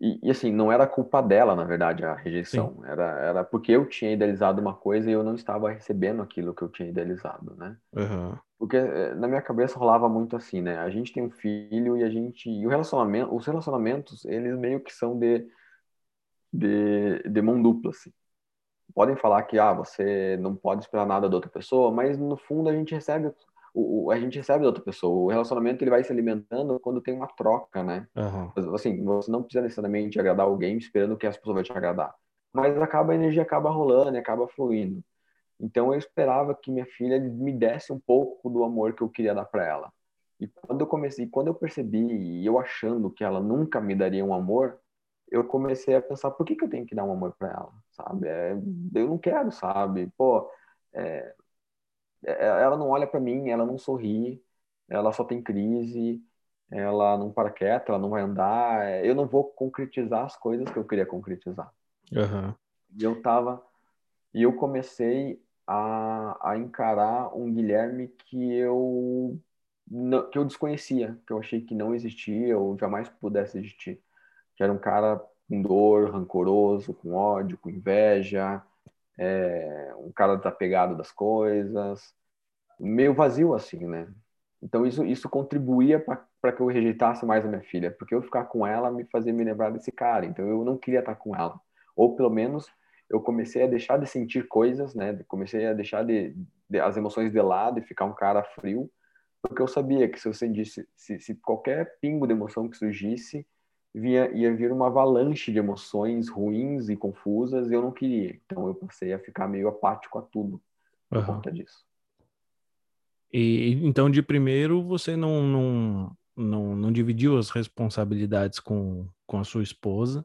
e, e assim, não era culpa dela, na verdade, a rejeição. Era, era porque eu tinha idealizado uma coisa e eu não estava recebendo aquilo que eu tinha idealizado, né? Uhum. Porque eh, na minha cabeça rolava muito assim, né? A gente tem um filho e a gente. E o relacionamento, os relacionamentos, eles meio que são de, de, de mão dupla, assim. Podem falar que ah, você não pode esperar nada da outra pessoa, mas no fundo a gente recebe o, o, a gente recebe da outra pessoa. O relacionamento ele vai se alimentando quando tem uma troca, né? Uhum. Assim, você não precisa necessariamente agradar alguém esperando que as pessoas vão te agradar. Mas acaba a energia acaba rolando, acaba fluindo. Então eu esperava que minha filha me desse um pouco do amor que eu queria dar para ela. E quando eu comecei, quando eu percebi e eu achando que ela nunca me daria um amor, eu comecei a pensar por que, que eu tenho que dar um amor para ela, sabe? É, eu não quero, sabe? Pô, é ela não olha para mim, ela não sorri, ela só tem crise, ela não para quieta, ela não vai andar. É, eu não vou concretizar as coisas que eu queria concretizar. Uhum. E eu tava, e eu comecei a, a encarar um Guilherme que eu que eu desconhecia, que eu achei que não existia ou jamais pudesse existir. Que era um cara com dor, rancoroso, com ódio, com inveja, é, um cara desapegado das coisas, meio vazio assim, né? Então isso, isso contribuía para que eu rejeitasse mais a minha filha, porque eu ficar com ela me fazia me lembrar desse cara, então eu não queria estar com ela. Ou pelo menos eu comecei a deixar de sentir coisas, né? Comecei a deixar de, de, as emoções de lado e ficar um cara frio, porque eu sabia que se eu sentisse, se, se qualquer pingo de emoção que surgisse, via, ia vir uma avalanche de emoções ruins e confusas e eu não queria. Então eu passei a ficar meio apático a tudo por uhum. conta disso. E então de primeiro você não, não, não, não dividiu as responsabilidades com, com a sua esposa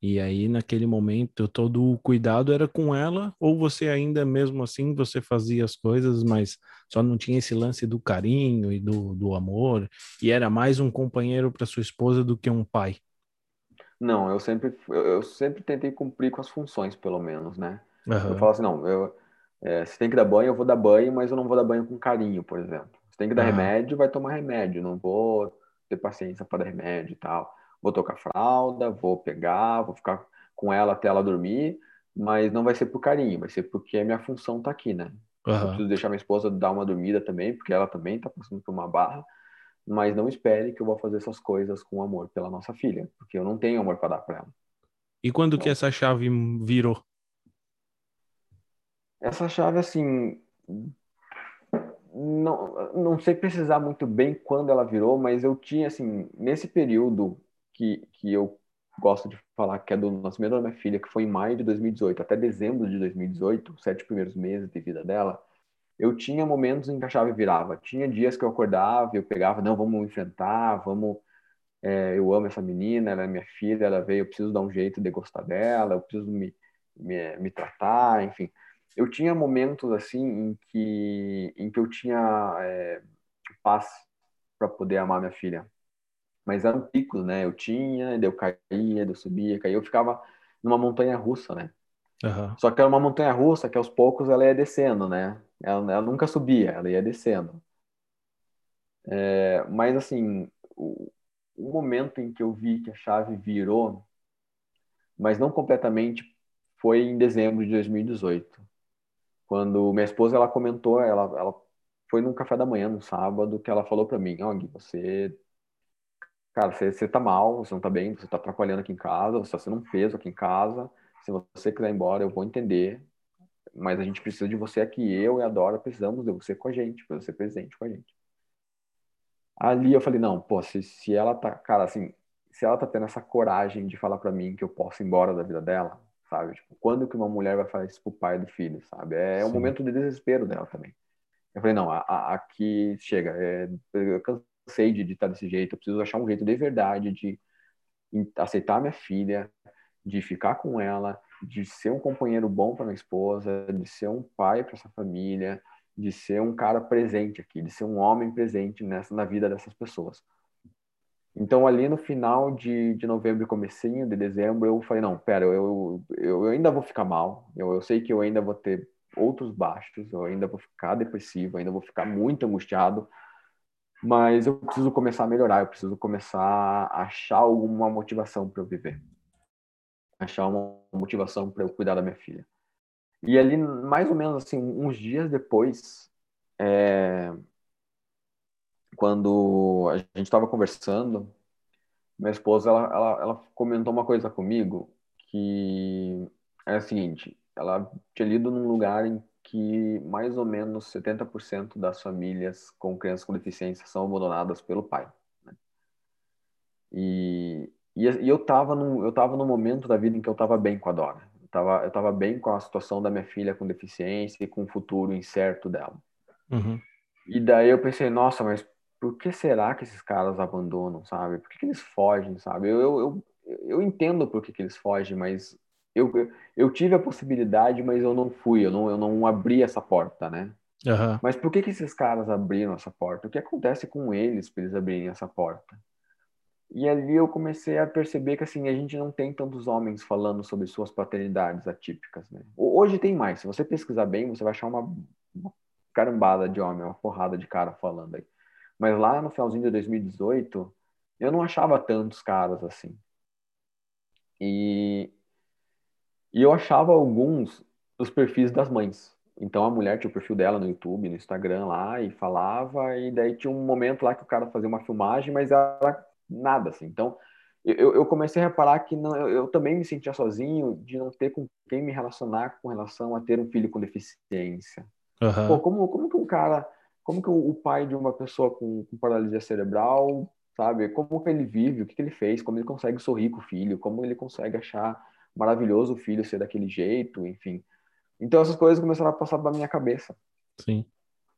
e aí, naquele momento, todo o cuidado era com ela, ou você ainda mesmo assim você fazia as coisas, mas só não tinha esse lance do carinho e do, do amor, e era mais um companheiro para sua esposa do que um pai? Não, eu sempre, eu sempre tentei cumprir com as funções, pelo menos, né? Uhum. Eu falo assim, não, eu, é, se tem que dar banho, eu vou dar banho, mas eu não vou dar banho com carinho, por exemplo. Se tem que dar uhum. remédio, vai tomar remédio, não vou ter paciência para dar remédio e tal vou tocar fralda, vou pegar, vou ficar com ela até ela dormir, mas não vai ser por carinho, vai ser porque a minha função tá aqui, né? Uhum. Eu preciso deixar minha esposa dar uma dormida também, porque ela também tá passando por uma barra, mas não espere que eu vou fazer essas coisas com amor pela nossa filha, porque eu não tenho amor para dar para ela. E quando que essa chave virou? Essa chave, assim, não, não sei precisar muito bem quando ela virou, mas eu tinha, assim, nesse período que, que eu gosto de falar, que é do nascimento da minha filha, que foi em maio de 2018 até dezembro de 2018, os sete primeiros meses de vida dela, eu tinha momentos em que a chave virava. Tinha dias que eu acordava e eu pegava, não, vamos enfrentar, vamos. É, eu amo essa menina, ela é minha filha, ela veio, eu preciso dar um jeito de gostar dela, eu preciso me, me, me tratar, enfim. Eu tinha momentos assim em que, em que eu tinha é, paz para poder amar minha filha. Mas eram picos, né? Eu tinha, eu caía, eu subia, caía. Eu ficava numa montanha russa, né? Uhum. Só que era uma montanha russa que aos poucos ela ia descendo, né? Ela, ela nunca subia, ela ia descendo. É, mas assim, o, o, momento em que eu vi que a chave virou, mas não completamente, foi em dezembro de 2018, quando minha esposa ela comentou, ela, ela foi num café da manhã no sábado que ela falou para mim, ó, oh, você cara, você, você tá mal, você não tá bem, você tá atrapalhando aqui em casa, você tá sendo um peso aqui em casa, se você quiser ir embora, eu vou entender, mas a gente precisa de você aqui. Eu e a Dora precisamos de você com a gente, para você presente com a gente. Ali eu falei, não, pô, se, se ela tá, cara, assim, se ela tá tendo essa coragem de falar para mim que eu posso ir embora da vida dela, sabe? Tipo, quando que uma mulher vai falar isso pro pai do filho, sabe? É Sim. um momento de desespero dela também. Eu falei, não, a, a, aqui chega, é, eu cansei de estar desse jeito, eu preciso achar um jeito de verdade de aceitar minha filha, de ficar com ela, de ser um companheiro bom para minha esposa, de ser um pai para essa família, de ser um cara presente aqui, de ser um homem presente nessa na vida dessas pessoas. Então ali no final de, de novembro e comecinho de dezembro eu falei não, pera, eu, eu, eu ainda vou ficar mal, eu, eu sei que eu ainda vou ter outros baixos, eu ainda vou ficar depressivo, ainda vou ficar muito angustiado, mas eu preciso começar a melhorar, eu preciso começar a achar alguma motivação para eu viver achar uma motivação para eu cuidar da minha filha. E ali, mais ou menos assim, uns dias depois, é, quando a gente estava conversando, minha esposa ela, ela, ela, comentou uma coisa comigo que é a seguinte: ela tinha lido num lugar em que mais ou menos 70% das famílias com crianças com deficiência são abandonadas pelo pai. Né? E e, e eu estava num, eu tava num momento da vida em que eu estava bem com a Dora. Eu estava eu tava bem com a situação da minha filha com deficiência e com o futuro incerto dela. Uhum. E daí eu pensei, nossa, mas por que será que esses caras abandonam, sabe? Por que, que eles fogem, sabe? Eu, eu, eu, eu entendo por que, que eles fogem, mas eu, eu tive a possibilidade, mas eu não fui, eu não, eu não abri essa porta, né? Uhum. Mas por que, que esses caras abriram essa porta? O que acontece com eles para eles abrirem essa porta? E ali eu comecei a perceber que assim a gente não tem tantos homens falando sobre suas paternidades atípicas, né? Hoje tem mais. Se você pesquisar bem, você vai achar uma, uma carambada de homem, uma porrada de cara falando aí. Mas lá no finalzinho de 2018, eu não achava tantos caras assim. E, e eu achava alguns dos perfis das mães. Então a mulher tinha o perfil dela no YouTube, no Instagram lá e falava, e daí tinha um momento lá que o cara fazia uma filmagem, mas ela nada, assim. Então, eu, eu comecei a reparar que não, eu, eu, também me sentia sozinho de não ter com quem me relacionar com relação a ter um filho com deficiência. Uhum. Pô, como, como que um cara, como que o, o pai de uma pessoa com, com, paralisia cerebral, sabe, como que ele vive, o que, que ele fez, como ele consegue sorrir com o filho, como ele consegue achar maravilhoso o filho ser daquele jeito, enfim. Então essas coisas começaram a passar pela minha cabeça. Sim.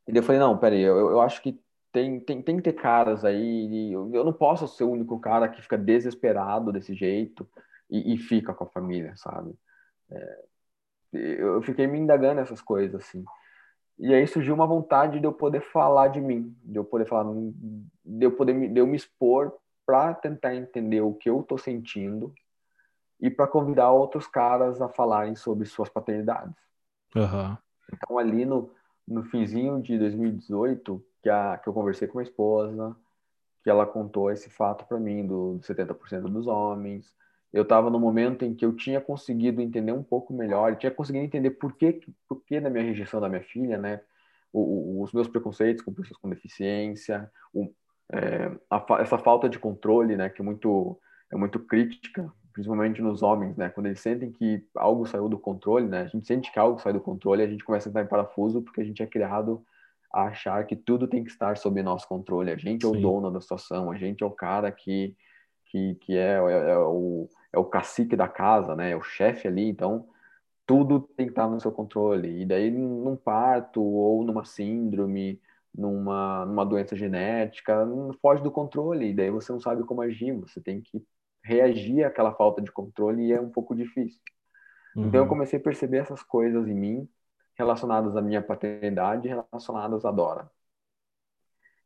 E eu falei, não, peraí, eu, eu acho que tem, tem, tem que ter caras aí. Eu, eu não posso ser o único cara que fica desesperado desse jeito e, e fica com a família, sabe? É, eu fiquei me indagando essas coisas, assim. E aí surgiu uma vontade de eu poder falar de mim, de eu poder falar, de eu poder me, de eu me expor para tentar entender o que eu tô sentindo e para convidar outros caras a falarem sobre suas paternidades. Uhum. Então ali no, no finzinho de 2018, que, a, que eu conversei com a esposa, que ela contou esse fato para mim, do, do 70% dos homens. Eu estava no momento em que eu tinha conseguido entender um pouco melhor, tinha conseguido entender por que, por que da minha rejeição da minha filha, né? O, o, os meus preconceitos com pessoas com deficiência, o, é, a, essa falta de controle, né? Que é muito, é muito crítica principalmente nos homens, né? Quando eles sentem que algo saiu do controle, né? A gente sente que algo sai do controle, a gente começa a entrar em parafuso porque a gente é criado a achar que tudo tem que estar sob nosso controle. A gente Sim. é o dono da situação, a gente é o cara que que, que é, é, é, o, é o cacique da casa, né? É o chefe ali, então tudo tem que estar no seu controle. E daí num parto ou numa síndrome, numa, numa doença genética, foge do controle, e daí você não sabe como agir, você tem que reagir àquela falta de controle e é um pouco difícil. Uhum. Então eu uhum. comecei a perceber essas coisas em mim relacionadas à minha paternidade, relacionadas à Dora.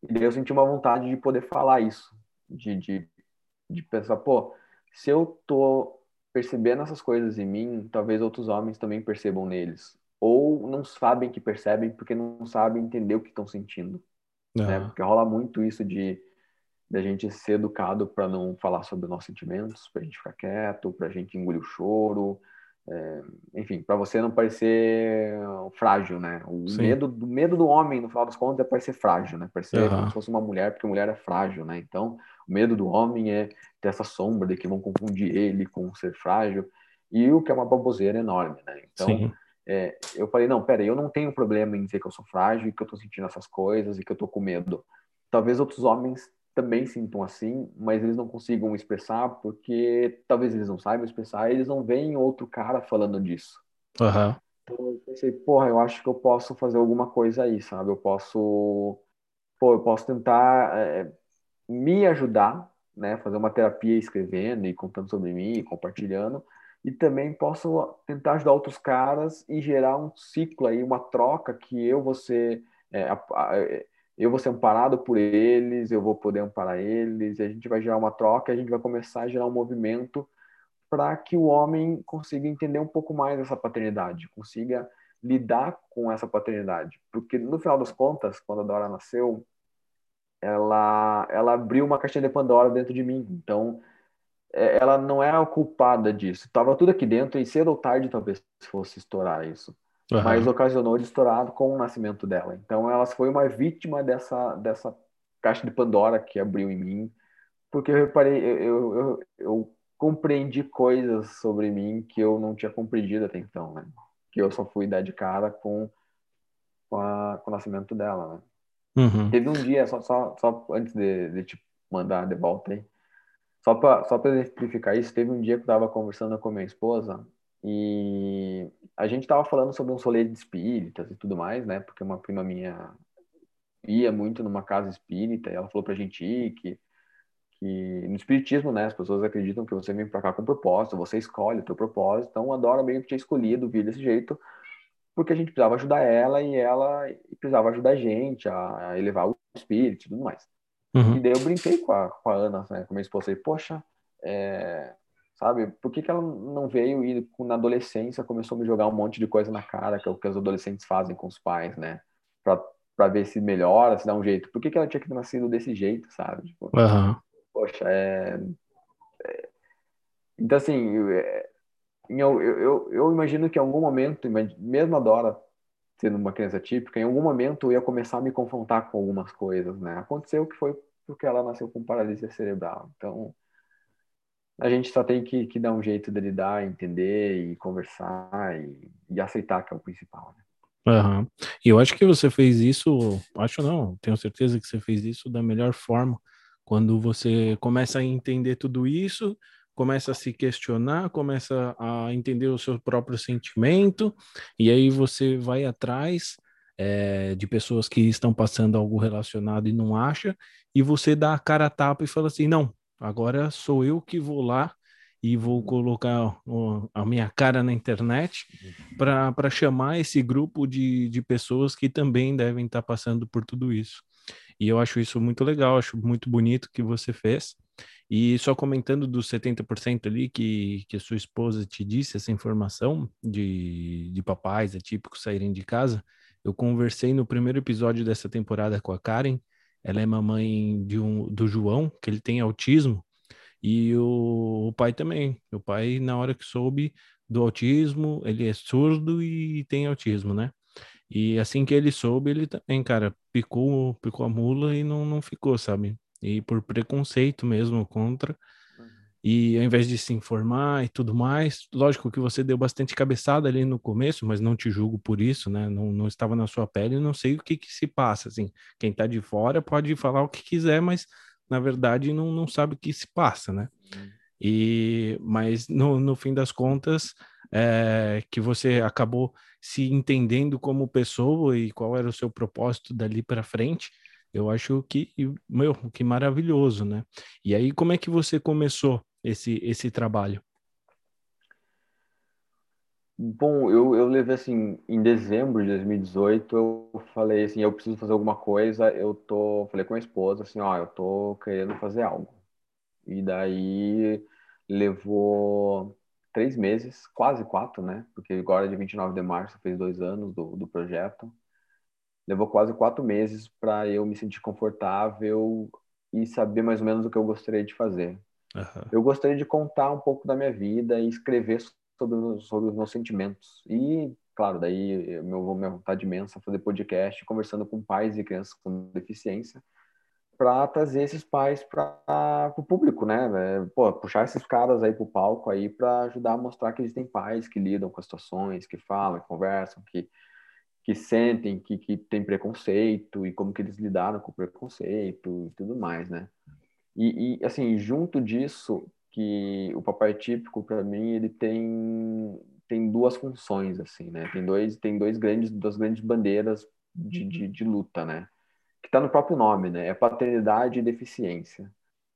E daí eu senti uma vontade de poder falar isso, de, de, de pensar, pô, se eu tô percebendo essas coisas em mim, talvez outros homens também percebam neles. Ou não sabem que percebem porque não sabem entender o que estão sentindo. Uhum. Né? Porque rola muito isso de da gente ser educado para não falar sobre nossos sentimentos, para a gente ficar quieto, para a gente engolir o choro, é, enfim, para você não parecer frágil, né? O medo, do medo do homem, no final das contas, é parecer frágil, né? Parecer uhum. como se fosse uma mulher, porque mulher é frágil, né? Então, o medo do homem é ter essa sombra de que vão confundir ele com ser frágil, e o que é uma baboseira enorme, né? Então, é, eu falei, não, pera, eu não tenho problema em dizer que eu sou frágil, que eu tô sentindo essas coisas e que eu tô com medo. Talvez outros homens também sintam assim, mas eles não consigam expressar porque talvez eles não saibam expressar, eles não veem outro cara falando disso. Uhum. Então eu pensei, porra, eu acho que eu posso fazer alguma coisa aí, sabe? Eu posso, pô, eu posso tentar é, me ajudar, né? Fazer uma terapia escrevendo e contando sobre mim, e compartilhando, e também posso tentar ajudar outros caras e gerar um ciclo aí, uma troca que eu ser é, a, a, eu vou ser amparado por eles, eu vou poder amparar eles, e a gente vai gerar uma troca, a gente vai começar a gerar um movimento para que o homem consiga entender um pouco mais essa paternidade, consiga lidar com essa paternidade. Porque no final das contas, quando a Dora nasceu, ela, ela abriu uma caixinha de Pandora dentro de mim. Então, é, ela não é a culpada disso. Tava tudo aqui dentro e cedo ou tarde talvez fosse estourar isso uhum. mas ocasionou de estourado com o nascimento dela. Então, ela foi uma vítima dessa, dessa caixa de Pandora que abriu em mim, porque eu reparei, eu, eu, eu, eu compreendi coisas sobre mim que eu não tinha compreendido até então, né? Que eu só fui dar de cara com, com, a, com o nascimento dela, né? Uhum. Teve um dia, só, só, só antes de, de te mandar de volta aí, só para só exemplificar isso, teve um dia que eu estava conversando com minha esposa e a gente estava falando sobre um solê de espíritas e tudo mais, né? Porque uma prima minha ia muito numa casa espírita e ela falou pra gente ir que, que no espiritismo, né? As pessoas acreditam que você vem pra cá com propósito, você escolhe o teu propósito. Então a Dora meio que tinha escolhido vir desse jeito porque a gente precisava ajudar ela e ela precisava ajudar a gente a elevar o espírito e tudo mais. Uhum. E daí eu brinquei com a, com a Ana, né, com a minha esposa, e, poxa, é, sabe? Por que, que ela não veio e na adolescência começou a me jogar um monte de coisa na cara, que é o que os adolescentes fazem com os pais, né? Pra, pra ver se melhora, se dá um jeito. Por que, que ela tinha que ter nascido desse jeito, sabe? Tipo, uhum. Poxa, é... é... Então, assim, é... eu, eu, eu imagino que em algum momento, mesmo a Dora sendo uma criança típica, em algum momento eu ia começar a me confrontar com algumas coisas, né? Aconteceu que foi porque ela nasceu com paralisia cerebral. Então, a gente só tem que, que dar um jeito de lidar, entender e conversar e, e aceitar que é o principal. Né? Uhum. E eu acho que você fez isso, acho não, tenho certeza que você fez isso da melhor forma. Quando você começa a entender tudo isso, começa a se questionar, começa a entender o seu próprio sentimento, e aí você vai atrás é, de pessoas que estão passando algo relacionado e não acha, e você dá a cara a tapa e fala assim: não, Agora sou eu que vou lá e vou colocar a minha cara na internet para chamar esse grupo de, de pessoas que também devem estar tá passando por tudo isso. E eu acho isso muito legal, acho muito bonito que você fez. E só comentando dos 70% ali que, que a sua esposa te disse, essa informação de, de papais atípicos saírem de casa, eu conversei no primeiro episódio dessa temporada com a Karen, ela é mamãe de um, do João, que ele tem autismo, e o, o pai também. O pai, na hora que soube do autismo, ele é surdo e tem autismo, né? E assim que ele soube, ele também, cara, picou, picou a mula e não, não ficou, sabe? E por preconceito mesmo contra. E ao invés de se informar e tudo mais, lógico que você deu bastante cabeçada ali no começo, mas não te julgo por isso, né? Não, não estava na sua pele, não sei o que que se passa, assim. Quem tá de fora pode falar o que quiser, mas na verdade não, não sabe o que se passa, né? Uhum. E, mas no, no fim das contas, é, que você acabou se entendendo como pessoa e qual era o seu propósito dali para frente, eu acho que, meu, que maravilhoso, né? E aí, como é que você começou esse, esse trabalho? Bom, eu, eu levei assim, em dezembro de 2018, eu falei assim, eu preciso fazer alguma coisa, eu tô, falei com a esposa assim, ó, eu tô querendo fazer algo. E daí levou três meses, quase quatro, né? Porque agora de 29 de março fez dois anos do, do projeto. Levou quase quatro meses para eu me sentir confortável e saber mais ou menos o que eu gostaria de fazer. Uhum. Eu gostaria de contar um pouco da minha vida e escrever sobre, sobre os meus sentimentos. E, claro, daí meu, minha vontade imensa é fazer podcast conversando com pais e crianças com deficiência para trazer esses pais para o público, né? É, pô, puxar esses caras aí para o palco aí para ajudar a mostrar que existem pais que lidam com as situações, que falam, que conversam, que que sentem que, que tem preconceito e como que eles lidaram com o preconceito e tudo mais, né? E, e assim, junto disso, que o papai típico para mim ele tem tem duas funções assim, né? Tem dois tem dois grandes duas grandes bandeiras de, de, de luta, né? Que está no próprio nome, né? É paternidade e deficiência.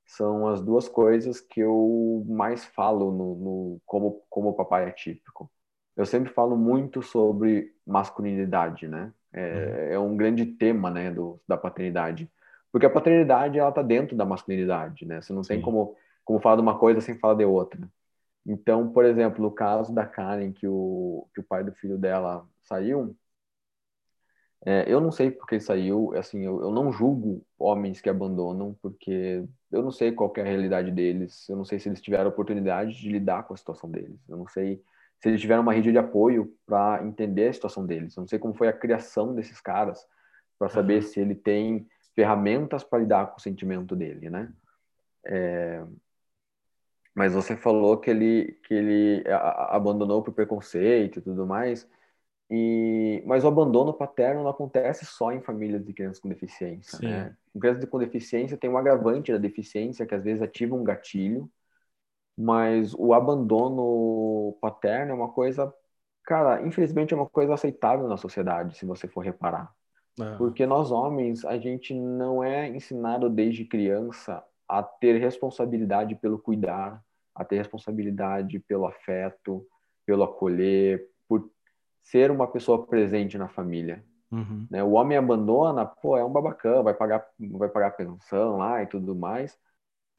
São as duas coisas que eu mais falo no, no como como papai é típico. Eu sempre falo muito sobre masculinidade, né? É, uhum. é um grande tema, né, do, da paternidade. Porque a paternidade, ela tá dentro da masculinidade, né? Você não Sim. tem como como falar de uma coisa sem falar de outra. Então, por exemplo, no caso da Karen, que o, que o pai do filho dela saiu, é, eu não sei porque ele saiu, assim, eu, eu, não julgo homens que abandonam, porque eu não sei qual é a realidade deles, eu não sei se eles tiveram a oportunidade de lidar com a situação deles, eu não sei se eles tiveram uma rede de apoio para entender a situação deles, eu não sei como foi a criação desses caras, para saber uhum. se ele tem ferramentas para lidar com o sentimento dele, né? É, mas você falou que ele, que ele abandonou por preconceito e tudo mais. E, mas o abandono paterno não acontece só em famílias de crianças com deficiência. Sim. Né? Crianças com deficiência tem um agravante da deficiência que às vezes ativa um gatilho, mas o abandono paterno é uma coisa, cara, infelizmente é uma coisa aceitável na sociedade, se você for reparar. É. Porque nós homens, a gente não é ensinado desde criança a ter responsabilidade pelo cuidar, a ter responsabilidade pelo afeto, pelo acolher, por ser uma pessoa presente na família. Uhum. Né? O homem abandona, pô, é um babacão, vai pagar, vai pagar pensão lá e tudo mais.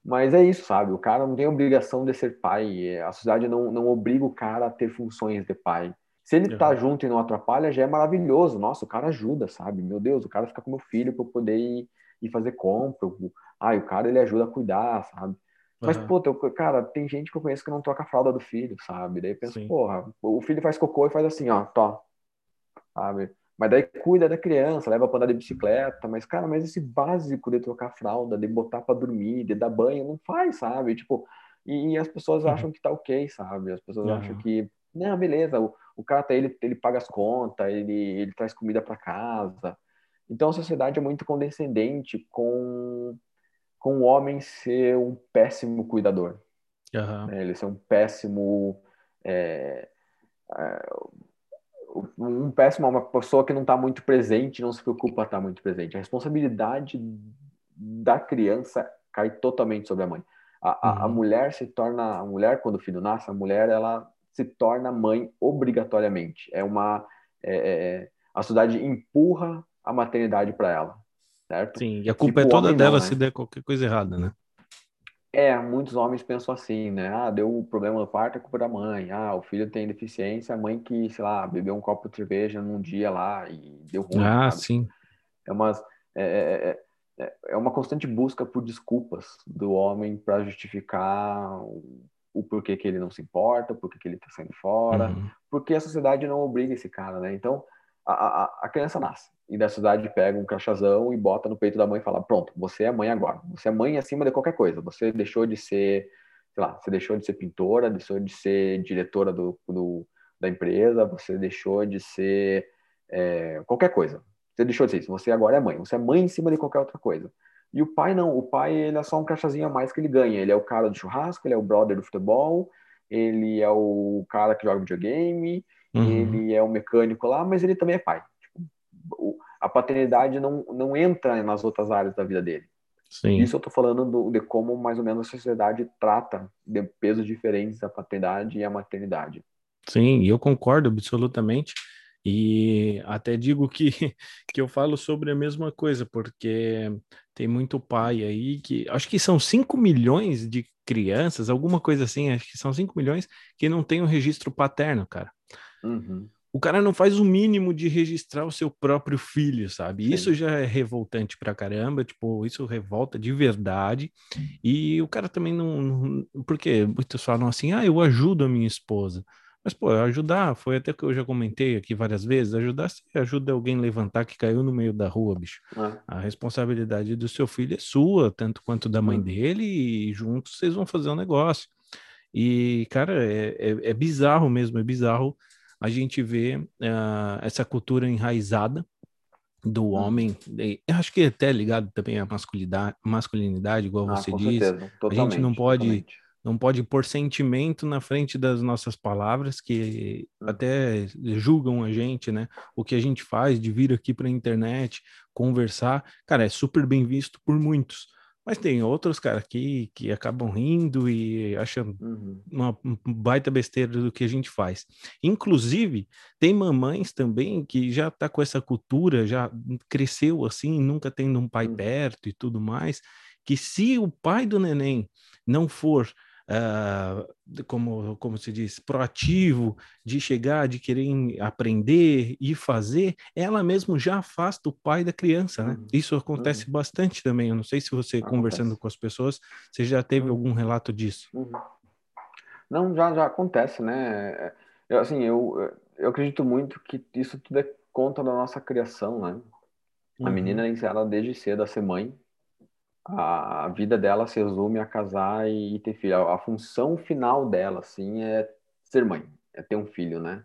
Mas é isso, sabe? O cara não tem obrigação de ser pai. A sociedade não, não obriga o cara a ter funções de pai. Se ele tá junto e não atrapalha, já é maravilhoso. Nossa, o cara ajuda, sabe? Meu Deus, o cara fica com meu filho para eu poder ir, ir fazer compra. Ah, o cara ele ajuda a cuidar, sabe? Mas, uhum. pô, cara, tem gente que eu conheço que não troca a fralda do filho, sabe? Daí eu penso, Sim. porra, o filho faz cocô e faz assim, ó, tó, sabe? Mas daí cuida da criança, leva pra andar de bicicleta, mas, cara, mas esse básico de trocar a fralda, de botar pra dormir, de dar banho, não faz, sabe? Tipo, e, e as pessoas uhum. acham que tá ok, sabe? As pessoas uhum. acham que, não, beleza, o, o cara tá, ele, ele paga as contas, ele, ele traz comida para casa. Então a sociedade é muito condescendente com com o homem ser um péssimo cuidador. Uhum. Né? Ele ser um péssimo. É, é, um péssimo, uma pessoa que não está muito presente, não se preocupa estar tá muito presente. A responsabilidade da criança cai totalmente sobre a mãe. A, a, a, uhum. mulher se torna, a mulher quando o filho nasce, a mulher ela se torna mãe obrigatoriamente. É uma, é, é a sociedade empurra a maternidade para ela certo? Sim, e a culpa tipo, é toda dela não, né? se der qualquer coisa errada, né? É, muitos homens pensam assim, né? Ah, deu problema no parto, é culpa da mãe. Ah, o filho tem deficiência, a mãe que, sei lá, bebeu um copo de cerveja num dia lá e deu ruim. Ah, sabe? sim. É, umas, é, é, é, é uma constante busca por desculpas do homem para justificar o, o, porquê que ele não se importa, porquê que ele tá saindo fora, uhum. porque a sociedade não obriga esse cara, né? Então, a, a, a criança nasce e da cidade pega um crachazão e bota no peito da mãe e fala: Pronto, você é mãe agora. Você é mãe acima de qualquer coisa. Você deixou de ser sei lá, você deixou de ser pintora, deixou de ser diretora do, do da empresa, você deixou de ser é, qualquer coisa. Você deixou de ser isso. Você agora é mãe. Você é mãe em cima de qualquer outra coisa. E o pai não. O pai ele é só um crachazinho a mais que ele ganha. Ele é o cara do churrasco, ele é o brother do futebol, ele é o cara que joga videogame, uhum. ele é o mecânico lá, mas ele também é pai. Tipo, a paternidade não, não entra nas outras áreas da vida dele. Sim. Isso eu estou falando do, de como mais ou menos a sociedade trata de pesos diferentes a paternidade e a maternidade. Sim, eu concordo absolutamente. E até digo que, (laughs) que eu falo sobre a mesma coisa, porque tem muito pai aí que. Acho que são 5 milhões de crianças, alguma coisa assim, acho que são 5 milhões que não tem o um registro paterno, cara. Uhum o cara não faz o mínimo de registrar o seu próprio filho, sabe? Sim. Isso já é revoltante pra caramba, tipo, isso revolta de verdade. E o cara também não, não. Porque muitos falam assim, ah, eu ajudo a minha esposa. Mas, pô, ajudar, foi até que eu já comentei aqui várias vezes, ajudar se ajuda alguém levantar que caiu no meio da rua, bicho. É. A responsabilidade do seu filho é sua, tanto quanto da mãe hum. dele, e juntos vocês vão fazer um negócio. E, cara, é, é, é bizarro mesmo, é bizarro a gente vê uh, essa cultura enraizada do hum. homem, eu acho que é até ligado também à masculinidade, masculinidade igual ah, você disse. a gente não pode totalmente. Não pode pôr sentimento na frente das nossas palavras que hum. até julgam a gente, né? O que a gente faz de vir aqui para a internet, conversar, cara, é super bem visto por muitos. Mas tem outros, cara, que, que acabam rindo e acham uhum. uma baita besteira do que a gente faz. Inclusive, tem mamães também que já tá com essa cultura, já cresceu assim, nunca tendo um pai uhum. perto e tudo mais, que se o pai do neném não for uh, como, como se diz, proativo, de chegar, de querer aprender e fazer, ela mesmo já afasta o pai da criança, né? Uhum. Isso acontece uhum. bastante também. Eu não sei se você, acontece. conversando com as pessoas, você já teve uhum. algum relato disso. Uhum. Não, já, já acontece, né? Eu, assim, eu, eu acredito muito que isso tudo é conta da nossa criação, né? A uhum. menina, ela desde cedo a ser mãe, a vida dela se resume a casar e ter filho. A, função final dela, assim, é ser mãe, é ter um filho, né?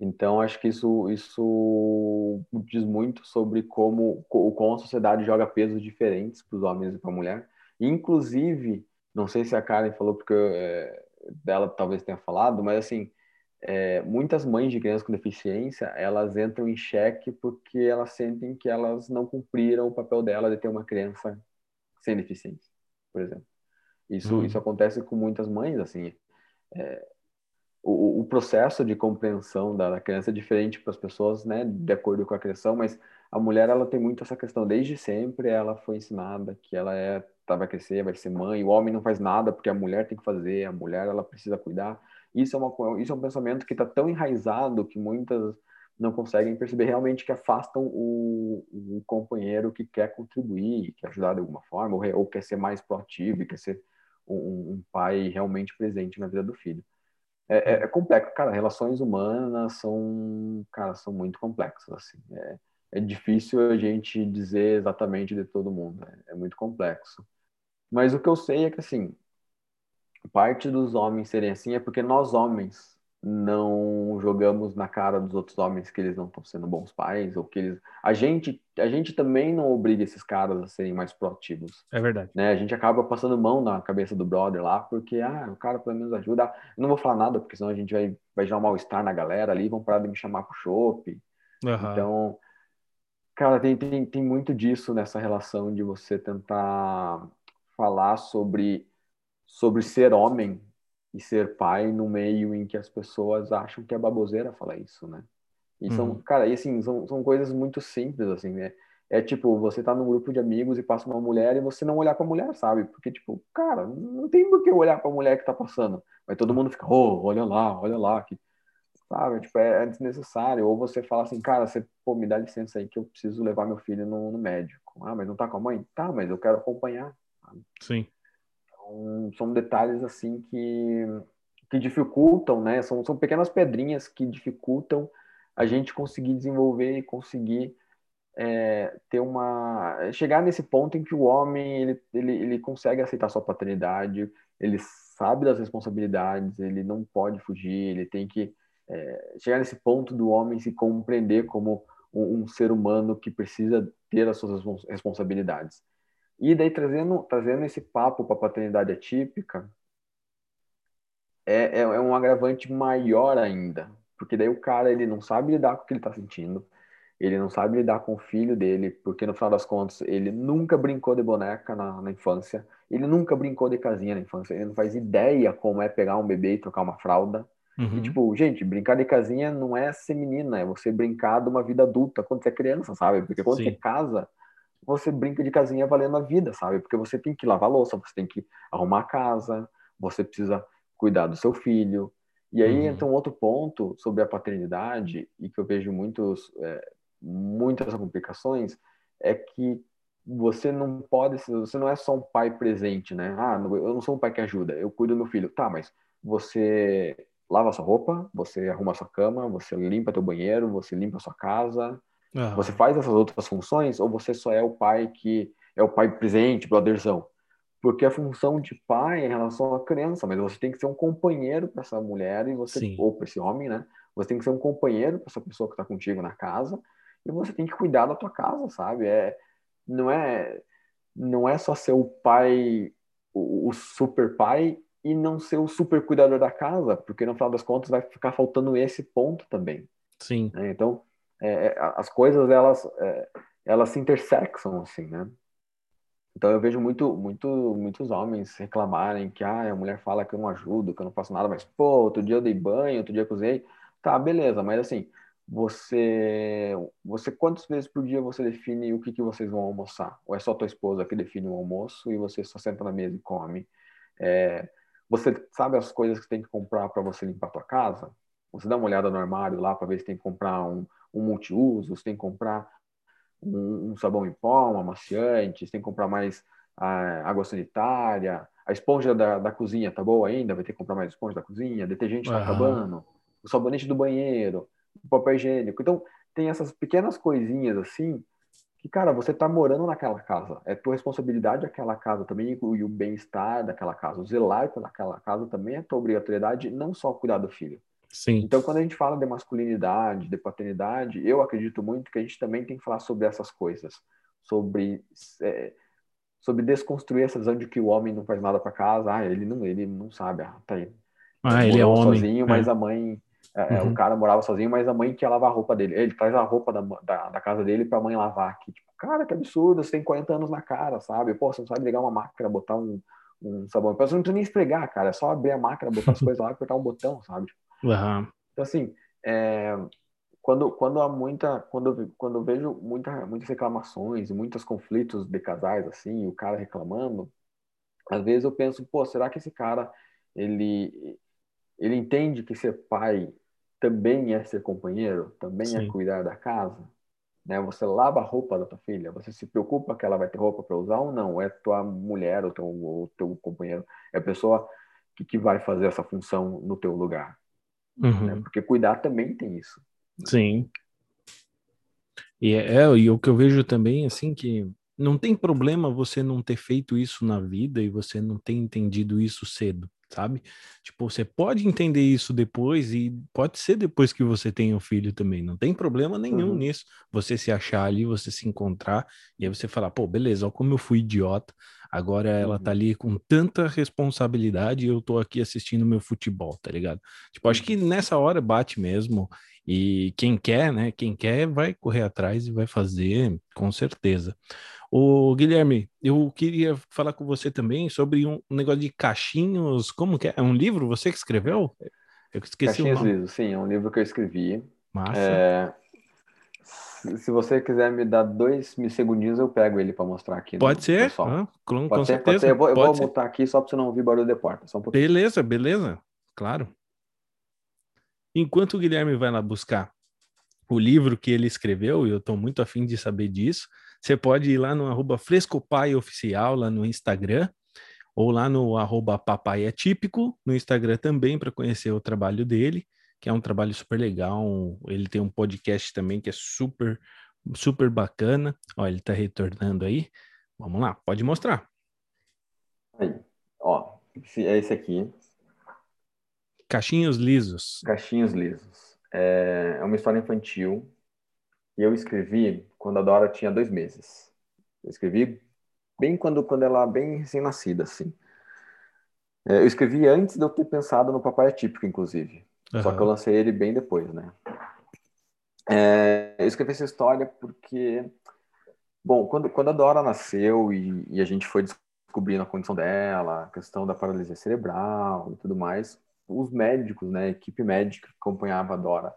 Então, acho que isso, isso diz muito sobre como, como a sociedade joga pesos diferentes para os homens e para a mulher. Inclusive, não sei se a Karen falou, porque é, dela talvez tenha falado, mas assim, é, muitas mães de crianças com deficiência, elas entram em xeque porque elas sentem que elas não cumpriram o papel dela de ter uma criança sem deficiência, por exemplo. Isso, uhum. isso acontece com muitas mães, assim. É, o, o, processo de compreensão da, da criança é diferente para as pessoas, né, de acordo com a criação, mas a mulher, ela tem muito essa questão. Desde sempre, ela foi ensinada que ela é, tá, vai crescer, vai ser mãe. O homem não faz nada porque a mulher tem que fazer, a mulher, ela precisa cuidar. Isso é, uma, isso é um pensamento que está tão enraizado que muitas não conseguem perceber realmente que afastam o, o companheiro que quer contribuir, quer ajudar de alguma forma, ou, ou quer ser mais proativo, quer ser um, um, pai realmente presente na vida do filho. É, é, é, complexo, cara. Relações humanas são, cara, são muito complexas, assim. É, é difícil a gente dizer exatamente de todo mundo. É, é muito complexo. Mas o que eu sei é que, assim, parte dos homens serem assim é porque nós homens não jogamos na cara dos outros homens que eles não estão sendo bons pais ou que eles a gente a gente também não obriga esses caras a serem mais proativos. É verdade. Né? A gente acaba passando mão na cabeça do brother lá porque ah o cara pelo menos ajuda. Eu não vou falar nada porque senão a gente vai vai gerar um mal estar na galera ali vão parar de me chamar pro chopp uhum. então cara tem, tem tem muito disso nessa relação de você tentar falar sobre sobre ser homem e ser pai no meio em que as pessoas acham que é baboseira falar isso, né? E são, uhum. cara, e assim, são, são coisas muito simples, assim, né? É tipo, você tá num grupo de amigos e passa uma mulher e você não olhar pra mulher, sabe? Porque, tipo, cara, não tem por que olhar pra mulher que tá passando. Mas todo mundo fica, oh, olha lá, olha lá. Que... Sabe? Tipo, é, é desnecessário. Ou você fala assim, cara, você, pô, me dá licença aí que eu preciso levar meu filho no, no médico. Ah, mas não tá com a mãe? Tá, mas eu quero acompanhar. Sabe? Sim. Então, são detalhes assim que, que dificultam, né? São, são pequenas pedrinhas que dificultam a gente conseguir desenvolver e conseguir é, ter uma chegar nesse ponto em que o homem ele, ele, ele consegue aceitar sua paternidade, ele sabe das responsabilidades, ele não pode fugir, ele tem que é, chegar nesse ponto do homem se compreender como um, um, ser humano que precisa ter as suas responsabilidades. E daí trazendo, trazendo esse papo para a paternidade atípica, é, é, é um agravante maior ainda, porque daí o cara ele não sabe lidar com o que ele está sentindo, ele não sabe lidar com o filho dele, porque no final das contas ele nunca brincou de boneca na, na, infância, ele nunca brincou de casinha na infância, ele não faz ideia como é pegar um bebê e trocar uma fralda. Uhum. E tipo, gente, brincar de casinha não é ser menina, é você brincar de uma vida adulta quando você é criança, sabe? Porque quando Sim. você casa, você brinca de casinha valendo a vida, sabe? Porque você tem que lavar louça, você tem que arrumar a casa, você precisa cuidar do seu filho. E aí uhum. entra um outro ponto sobre a paternidade, e que eu vejo muitos é, muitas complicações é que você não pode, você não é só um pai presente, né? Ah, eu não sou um pai que ajuda, eu cuido do meu filho. Tá, mas você lava sua roupa, você arruma sua cama, você limpa teu banheiro, você limpa sua casa, uhum. você faz essas outras funções ou você só é o pai que é o pai presente, brotherzão? Porque a função de pai é em relação à criança, mas você tem que ser um companheiro para essa mulher e você Sim. ou para esse homem, né? Você tem que ser um companheiro para essa pessoa que está contigo na casa e você tem que cuidar da tua casa, sabe? É, não é não é só ser o pai, o, o super pai e não ser o super cuidador da casa, porque no final das contas vai ficar faltando esse ponto também. Sim. Né? Então, é, é as coisas elas é, elas se intersexam assim, né? Então eu vejo muito, muito, muitos homens reclamarem que ah, a mulher fala que eu não ajudo, que eu não faço nada, mas pô, outro dia eu dei banho, outro dia eu cozinhei, tá, beleza, mas assim, você, você quantas vezes por dia você define o que, que vocês vão almoçar? Ou é só tua esposa que define o almoço e você só senta na mesa e come? É, você sabe as coisas que tem que comprar para você limpar a tua casa? Você dá uma olhada no armário lá para ver se tem que comprar um, um multiuso, se tem que comprar um, um sabão em pó, um amaciante, se tem que comprar mais ah, água sanitária, a esponja da, da cozinha tá boa ainda? Vai ter que comprar mais esponja da cozinha, detergente tá acabando, o sabonete do banheiro o papel higiênico. Então, tem essas pequenas coisinhas assim que, cara, você tá morando naquela casa. É tua responsabilidade aquela casa também e o bem-estar daquela casa. O zelar pelaquela casa também é tua obrigatoriedade, não só cuidar do filho. Sim. Então, quando a gente fala de masculinidade, de paternidade, eu acredito muito que a gente também tem que falar sobre essas coisas. Sobre... É, sobre desconstruir essa visão de que o homem não faz nada para casa, ah, ele não, ele não sabe, ah, tá aí. Ah, ele é homem. sozinho, é. mas a mãe é, é, uhum. O cara morava sozinho, mas a mãe que ia lavar a roupa dele. Ele traz a roupa da, da, da casa dele para a mãe lavar aqui. Tipo, cara, que absurdo, você tem 40 anos na cara, sabe? Pô, você não sabe ligar uma máquina, botar um, um sabão. Você não precisa nem esfregar, cara. É só abrir a máquina, botar as (laughs) coisas lá e apertar um botão, sabe? Uhum. Então, assim, é, quando, quando há muita. Quando, quando eu vejo muita, muitas reclamações e muitos conflitos de casais, assim, o cara reclamando, às vezes eu penso, pô, será que esse cara ele ele entende que ser pai também é ser companheiro, também é Sim. é cuidar da casa. Né? Você lava a roupa da tua filha, você se preocupa que ela vai ter roupa para usar ou não? É tua mulher ou teu, ou teu companheiro, é a pessoa que, que vai fazer essa função no teu lugar. Uhum. Né? Porque cuidar também tem isso. Sim. E, é, é, e o que eu vejo também, assim, que não tem problema você não ter feito isso na vida e você não ter entendido isso cedo sabe? Tipo, você pode entender isso depois e pode ser depois que você tenha o um filho também, não tem problema nenhum uhum. nisso. Você se achar ali, você se encontrar e aí você falar, pô, beleza, ó como eu fui idiota, agora ela tá uhum. ali com tanta responsabilidade e eu tô aqui assistindo meu futebol, tá ligado? Tipo, acho que uhum. nessa hora bate mesmo e quem quer, né, quem quer vai correr atrás e vai fazer, com certeza. O Guilherme, eu queria falar com você também sobre um negócio de caixinhos. Como que é? É um livro você que escreveu? Eu esqueci Caixinhos o nome. sim, é um livro que eu escrevi. Massa. É... Se você quiser me dar dois segundinhos, eu pego ele para mostrar aqui. Pode ser, ah, com, pode com ser, certeza. Pode ser. Eu vou, eu vou mutar aqui só para você não ouvir barulho de porta. Só um beleza, beleza, claro. Enquanto o Guilherme vai lá buscar o livro que ele escreveu, e eu estou muito afim de saber disso, você pode ir lá no arroba Frescopai Oficial, lá no Instagram, ou lá no arroba Papai é Típico, no Instagram também, para conhecer o trabalho dele, que é um trabalho super legal. Ele tem um podcast também que é super, super bacana. Ó, ele está retornando aí. Vamos lá, pode mostrar. Aí, ó, É esse aqui. Cachinhos Lisos. Cachinhos Lisos. É, é uma história infantil e eu escrevi quando a Dora tinha dois meses. Eu escrevi bem quando, quando ela bem recém-nascida, assim. É, eu escrevi antes de eu ter pensado no Papai Atípico, inclusive. Uhum. Só que eu lancei ele bem depois, né? É, eu escrevi essa história porque, bom, quando, quando a Dora nasceu e, e, a gente foi descobrindo a condição dela, a questão da paralisia cerebral e tudo mais, os médicos, né, a equipe médica que acompanhava a Dora,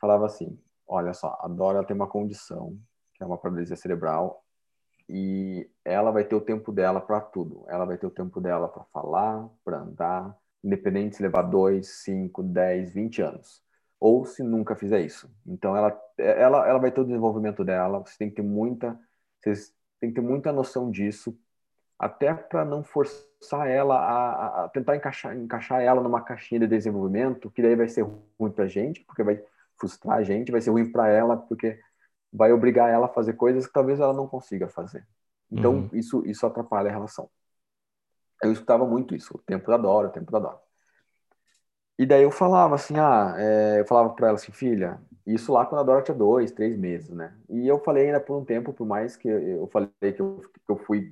falava assim, olha só, a Dora tem uma condição, que é uma paralisia cerebral, e ela vai ter o tempo dela para tudo. Ela vai ter o tempo dela para falar, para andar, independente se levar 2, 5, 10, 20 anos. Ou se nunca fizer isso. Então, ela, ela, ela vai ter o desenvolvimento dela, você tem que ter muita, vocês tem que ter muita noção disso, até para não forçar ela a, a, tentar encaixar, encaixar ela numa caixinha de desenvolvimento, que daí vai ser ruim para a gente, porque vai frustrar a gente, vai ser ruim para ela, porque vai obrigar ela a fazer coisas que talvez ela não consiga fazer. Então, uhum. isso, isso atrapalha a relação. Eu escutava muito isso, o tempo da Dora, o tempo da Dora. E daí eu falava assim, ah, é, eu falava para ela assim, filha, isso lá quando a Dora tinha dois, três meses, né? E eu falei ainda por um tempo, por mais que eu falei que eu, que eu fui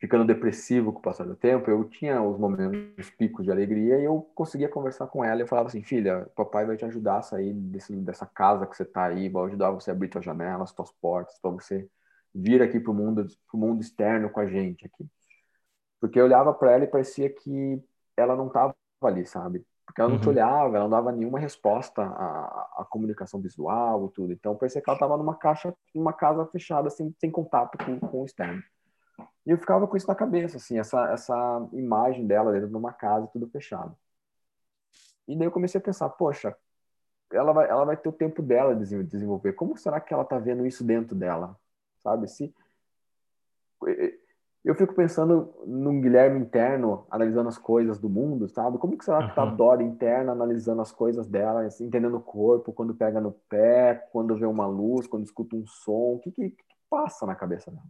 ficando depressivo com o passar do tempo, eu tinha os momentos picos de alegria e eu conseguia conversar com ela. Eu falava assim, filha, papai vai te ajudar a sair desse, dessa casa que você está aí, vai ajudar você a abrir suas janelas, suas portas, para você vir aqui para o mundo, pro mundo externo com a gente aqui. Porque eu olhava para ela e parecia que ela não estava ali, sabe? Porque ela não uhum. te olhava, ela não dava nenhuma resposta à, à comunicação visual e tudo. Então parecia que ela estava numa caixa, numa casa fechada, sem, sem contato com, com o externo. E eu ficava com isso na cabeça, assim, essa, essa imagem dela dentro de uma casa, tudo fechado. E daí eu comecei a pensar, poxa, ela vai, ela vai ter o tempo dela de desenvolver. Como será que ela está vendo isso dentro dela? Sabe? Se eu fico pensando no Guilherme interno, analisando as coisas do mundo, sabe? Como que será que tá a Dora interna, analisando as coisas dela, assim, entendendo o corpo, quando pega no pé, quando vê uma luz, quando escuta um som, o que, que, que passa na cabeça dela?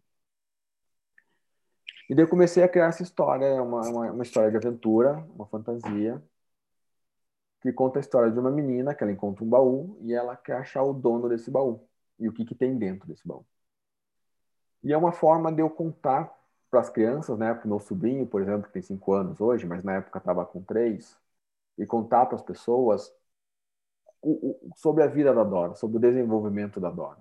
E daí eu comecei a criar essa história, é uma, uma, uma, história de aventura, uma fantasia, que conta a história de uma menina que ela encontra um baú e ela quer achar o dono desse baú e o que, que tem dentro desse baú. E é uma forma de eu contar para as crianças, né, para o meu sobrinho, por exemplo, que tem cinco anos hoje, mas na época estava com três, e contar para as pessoas o, o, sobre a vida da Dora, sobre o desenvolvimento da Dora.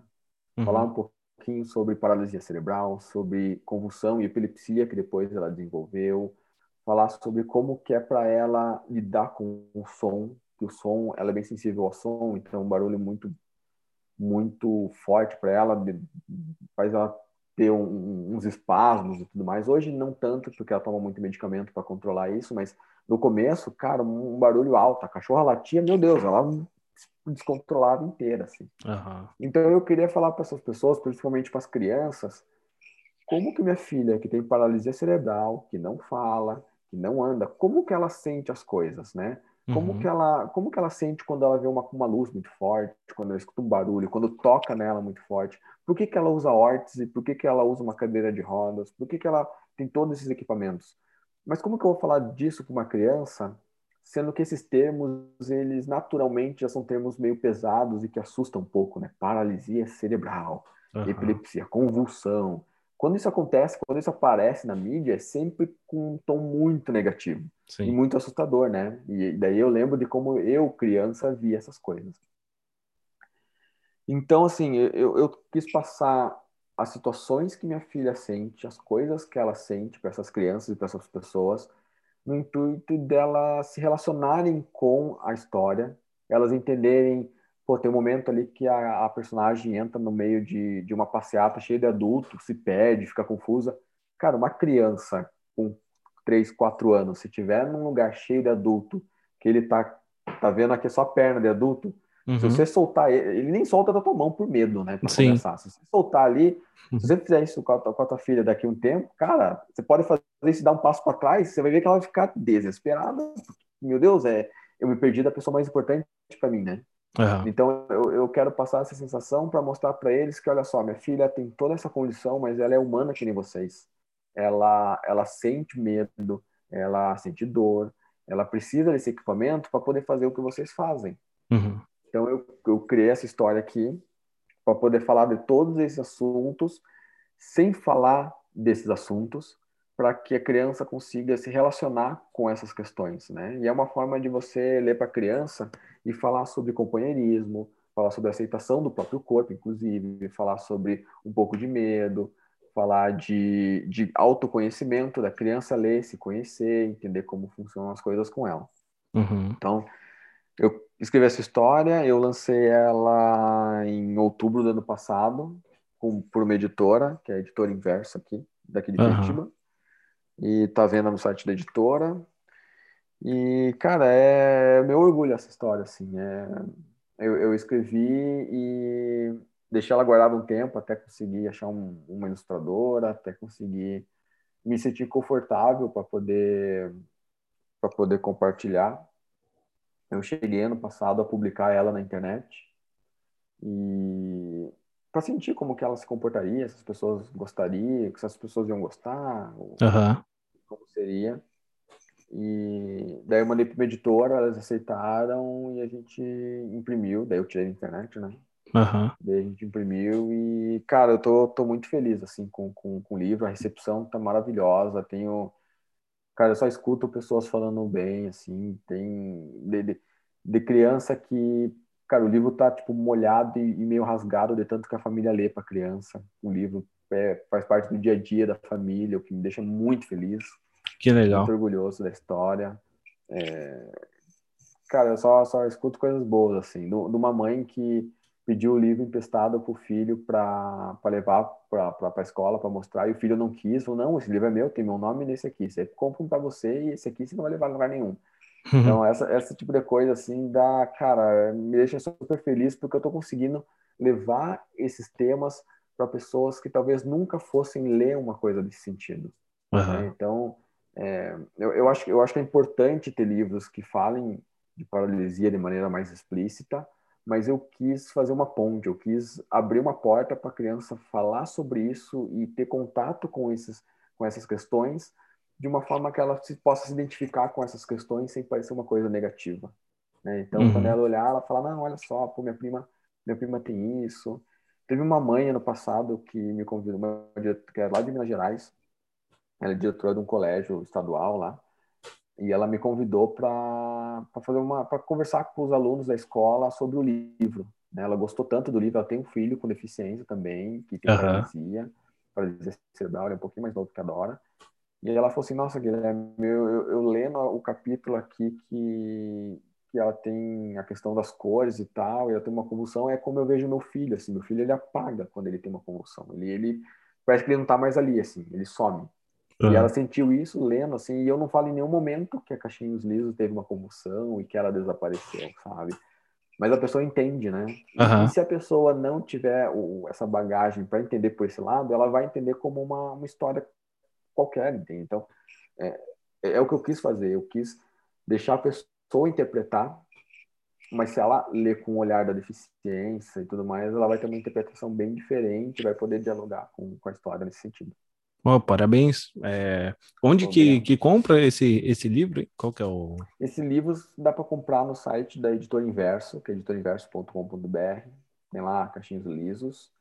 Uhum. Falar um pouquinho sobre paralisia cerebral, sobre convulsão e epilepsia que depois ela desenvolveu, falar sobre como que é para ela lidar com o som, que o som, ela é bem sensível ao som, então um barulho muito muito forte para ela, faz ela ter um, uns espasmos e tudo mais. Hoje não tanto, porque ela toma muito medicamento para controlar isso, mas no começo, cara, um barulho alto, a cachorra latia, meu Deus, ela descontrolada inteira, assim. Uhum. Então eu queria falar para essas pessoas, principalmente para as crianças, como que minha filha, que tem paralisia cerebral, que não fala, que não anda, como que ela sente as coisas, né? Como uhum. que ela, como que ela sente quando ela vê uma, uma luz muito forte, quando ela escuta um barulho, quando toca nela muito forte? Por que, que ela usa órtese? Por que, que ela usa uma cadeira de rodas? Por que, que ela tem todos esses equipamentos? Mas como que eu vou falar disso com uma criança sendo que esses termos, eles naturalmente já são termos meio pesados e que assustam um pouco, né? Paralisia cerebral, uhum. epilepsia, convulsão. Quando isso acontece, quando isso aparece na mídia, é sempre com um tom muito negativo Sim. e muito assustador, né? E daí eu lembro de como eu, criança, via essas coisas. Então, assim, eu, eu quis passar as situações que minha filha sente, as coisas que ela sente para essas crianças e para essas pessoas, no intuito delas se relacionarem com a história, elas entenderem, pô, tem um momento ali que a, a personagem entra no meio de, de uma passeata cheia de adultos, se perde, fica confusa. Cara, uma criança com 3, 4 anos, se tiver num lugar cheio de adulto, que ele tá, tá vendo aqui só a perna de adulto, Uhum. Se você soltar ele, ele nem solta da tua mão por medo, né? Pra Sim. começar. Se você soltar ali, se você fizer isso com a, com a tua filha daqui a um tempo, cara, você pode fazer isso dar um passo para trás, você vai ver que ela vai ficar desesperada. Meu Deus, é, eu me perdi da pessoa mais importante para mim, né? Uhum. Então eu, eu quero passar essa sensação para mostrar para eles que, olha só, minha filha tem toda essa condição, mas ela é humana que nem vocês. Ela, ela sente medo, ela sente dor, ela precisa desse equipamento para poder fazer o que vocês fazem. Uhum. Então eu, eu criei essa história aqui para poder falar de todos esses assuntos sem falar desses assuntos, para que a criança consiga se relacionar com essas questões, né? E é uma forma de você ler para a criança e falar sobre companheirismo, falar sobre aceitação do próprio corpo, inclusive, falar sobre um pouco de medo, falar de, de autoconhecimento da criança ler, se conhecer, entender como funcionam as coisas com ela. Uhum. Então, eu escrevi essa história, eu lancei ela em outubro do ano passado, com, por uma editora, que é a Editora Inverso aqui, daqui de Curitiba. Uhum. E tá vendo no site da editora. E, cara, é meu orgulho essa história, assim. É, eu, eu escrevi e deixei ela guardada um tempo até conseguir achar um, uma ilustradora, até conseguir me sentir confortável para poder para poder compartilhar. Eu cheguei ano passado a publicar ela na internet e para sentir como que ela se comportaria, se as pessoas gostariam, se as pessoas iam gostar, uhum. como seria. E daí eu mandei para uma editora, elas aceitaram e a gente imprimiu. Daí eu tirei da internet, né? Uhum. Daí a gente imprimiu e, cara, eu tô, tô muito feliz, assim, com, com, com o livro. A recepção tá maravilhosa. Tenho... Cara, eu só escuto pessoas falando bem, assim. Tem... De, de, de criança que... Cara, o livro tá, tipo, molhado e, e meio rasgado de tanto que a família lê pra criança. O livro é, faz parte do dia a dia da família, o que me deixa muito feliz. Que legal. Muito orgulhoso da história. É... Cara, eu só, só escuto coisas boas, assim. De uma mãe que pediu o livro emprestado para o filho para levar para a escola, para mostrar, e o filho não quis, falou, não, esse livro é meu, tem meu nome nesse aqui, você compra um para você e esse aqui você não vai levar a lugar nenhum. (laughs) Uhum. Então, essa, esse tipo de coisa, assim, dá, cara, me deixa super feliz porque eu estou conseguindo levar esses temas para pessoas que talvez nunca fossem ler uma coisa desse sentido. Uhum. Né? Então, é, eu, eu, acho, eu acho que é importante ter livros que falem de paralisia de maneira mais explícita, mas eu quis fazer uma ponte, eu quis abrir uma porta para a criança falar sobre isso e ter contato com, esses, com essas questões de uma forma que ela se, possa se identificar com essas questões sem parecer uma coisa negativa. Né? Então, uhum. quando ela olhar, ela fala, não, olha só, pô, minha prima, minha prima tem isso. Teve uma mãe ano passado que me convidou, uma, que é lá de Minas Gerais, ela é diretora de um colégio estadual lá, e ela me convidou para fazer uma para conversar com os alunos da escola sobre o livro. Né? Ela gostou tanto do livro, ela tem um filho com deficiência também, que tem uhum. paralisia, paralisia cerebral, ele é um pouquinho mais novo que a Dora. E ela falou assim, nossa, Guilherme, eu, eu, eu lendo o capítulo aqui que, que ela tem a questão das cores e tal, e ela tem uma convulsão, é como eu vejo meu filho, assim, meu filho ele apaga quando ele tem uma convulsão. Ele, ele parece que ele não tá mais ali, assim, ele some. Uhum. E ela sentiu isso lendo, assim, e eu não falo em nenhum momento que a Caixinhos Lisos teve uma convulsão e que ela desapareceu, sabe? Mas a pessoa entende, né? Uhum. E se a pessoa não tiver o, essa bagagem para entender por esse lado, ela vai entender como uma, uma história qualquer, entende? Então, é, é o que eu quis fazer. Eu quis deixar a pessoa interpretar, mas se ela ler com o olhar da deficiência e tudo mais, ela vai ter uma interpretação bem diferente, vai poder dialogar com, com a história nesse sentido. Oh, parabéns. É, onde que, que compra esse, esse livro? Qual que é o... Esse livro dá para comprar no site da Editora Inverso, que é editorinverso.com.br. Tem lá caixinhos lisos.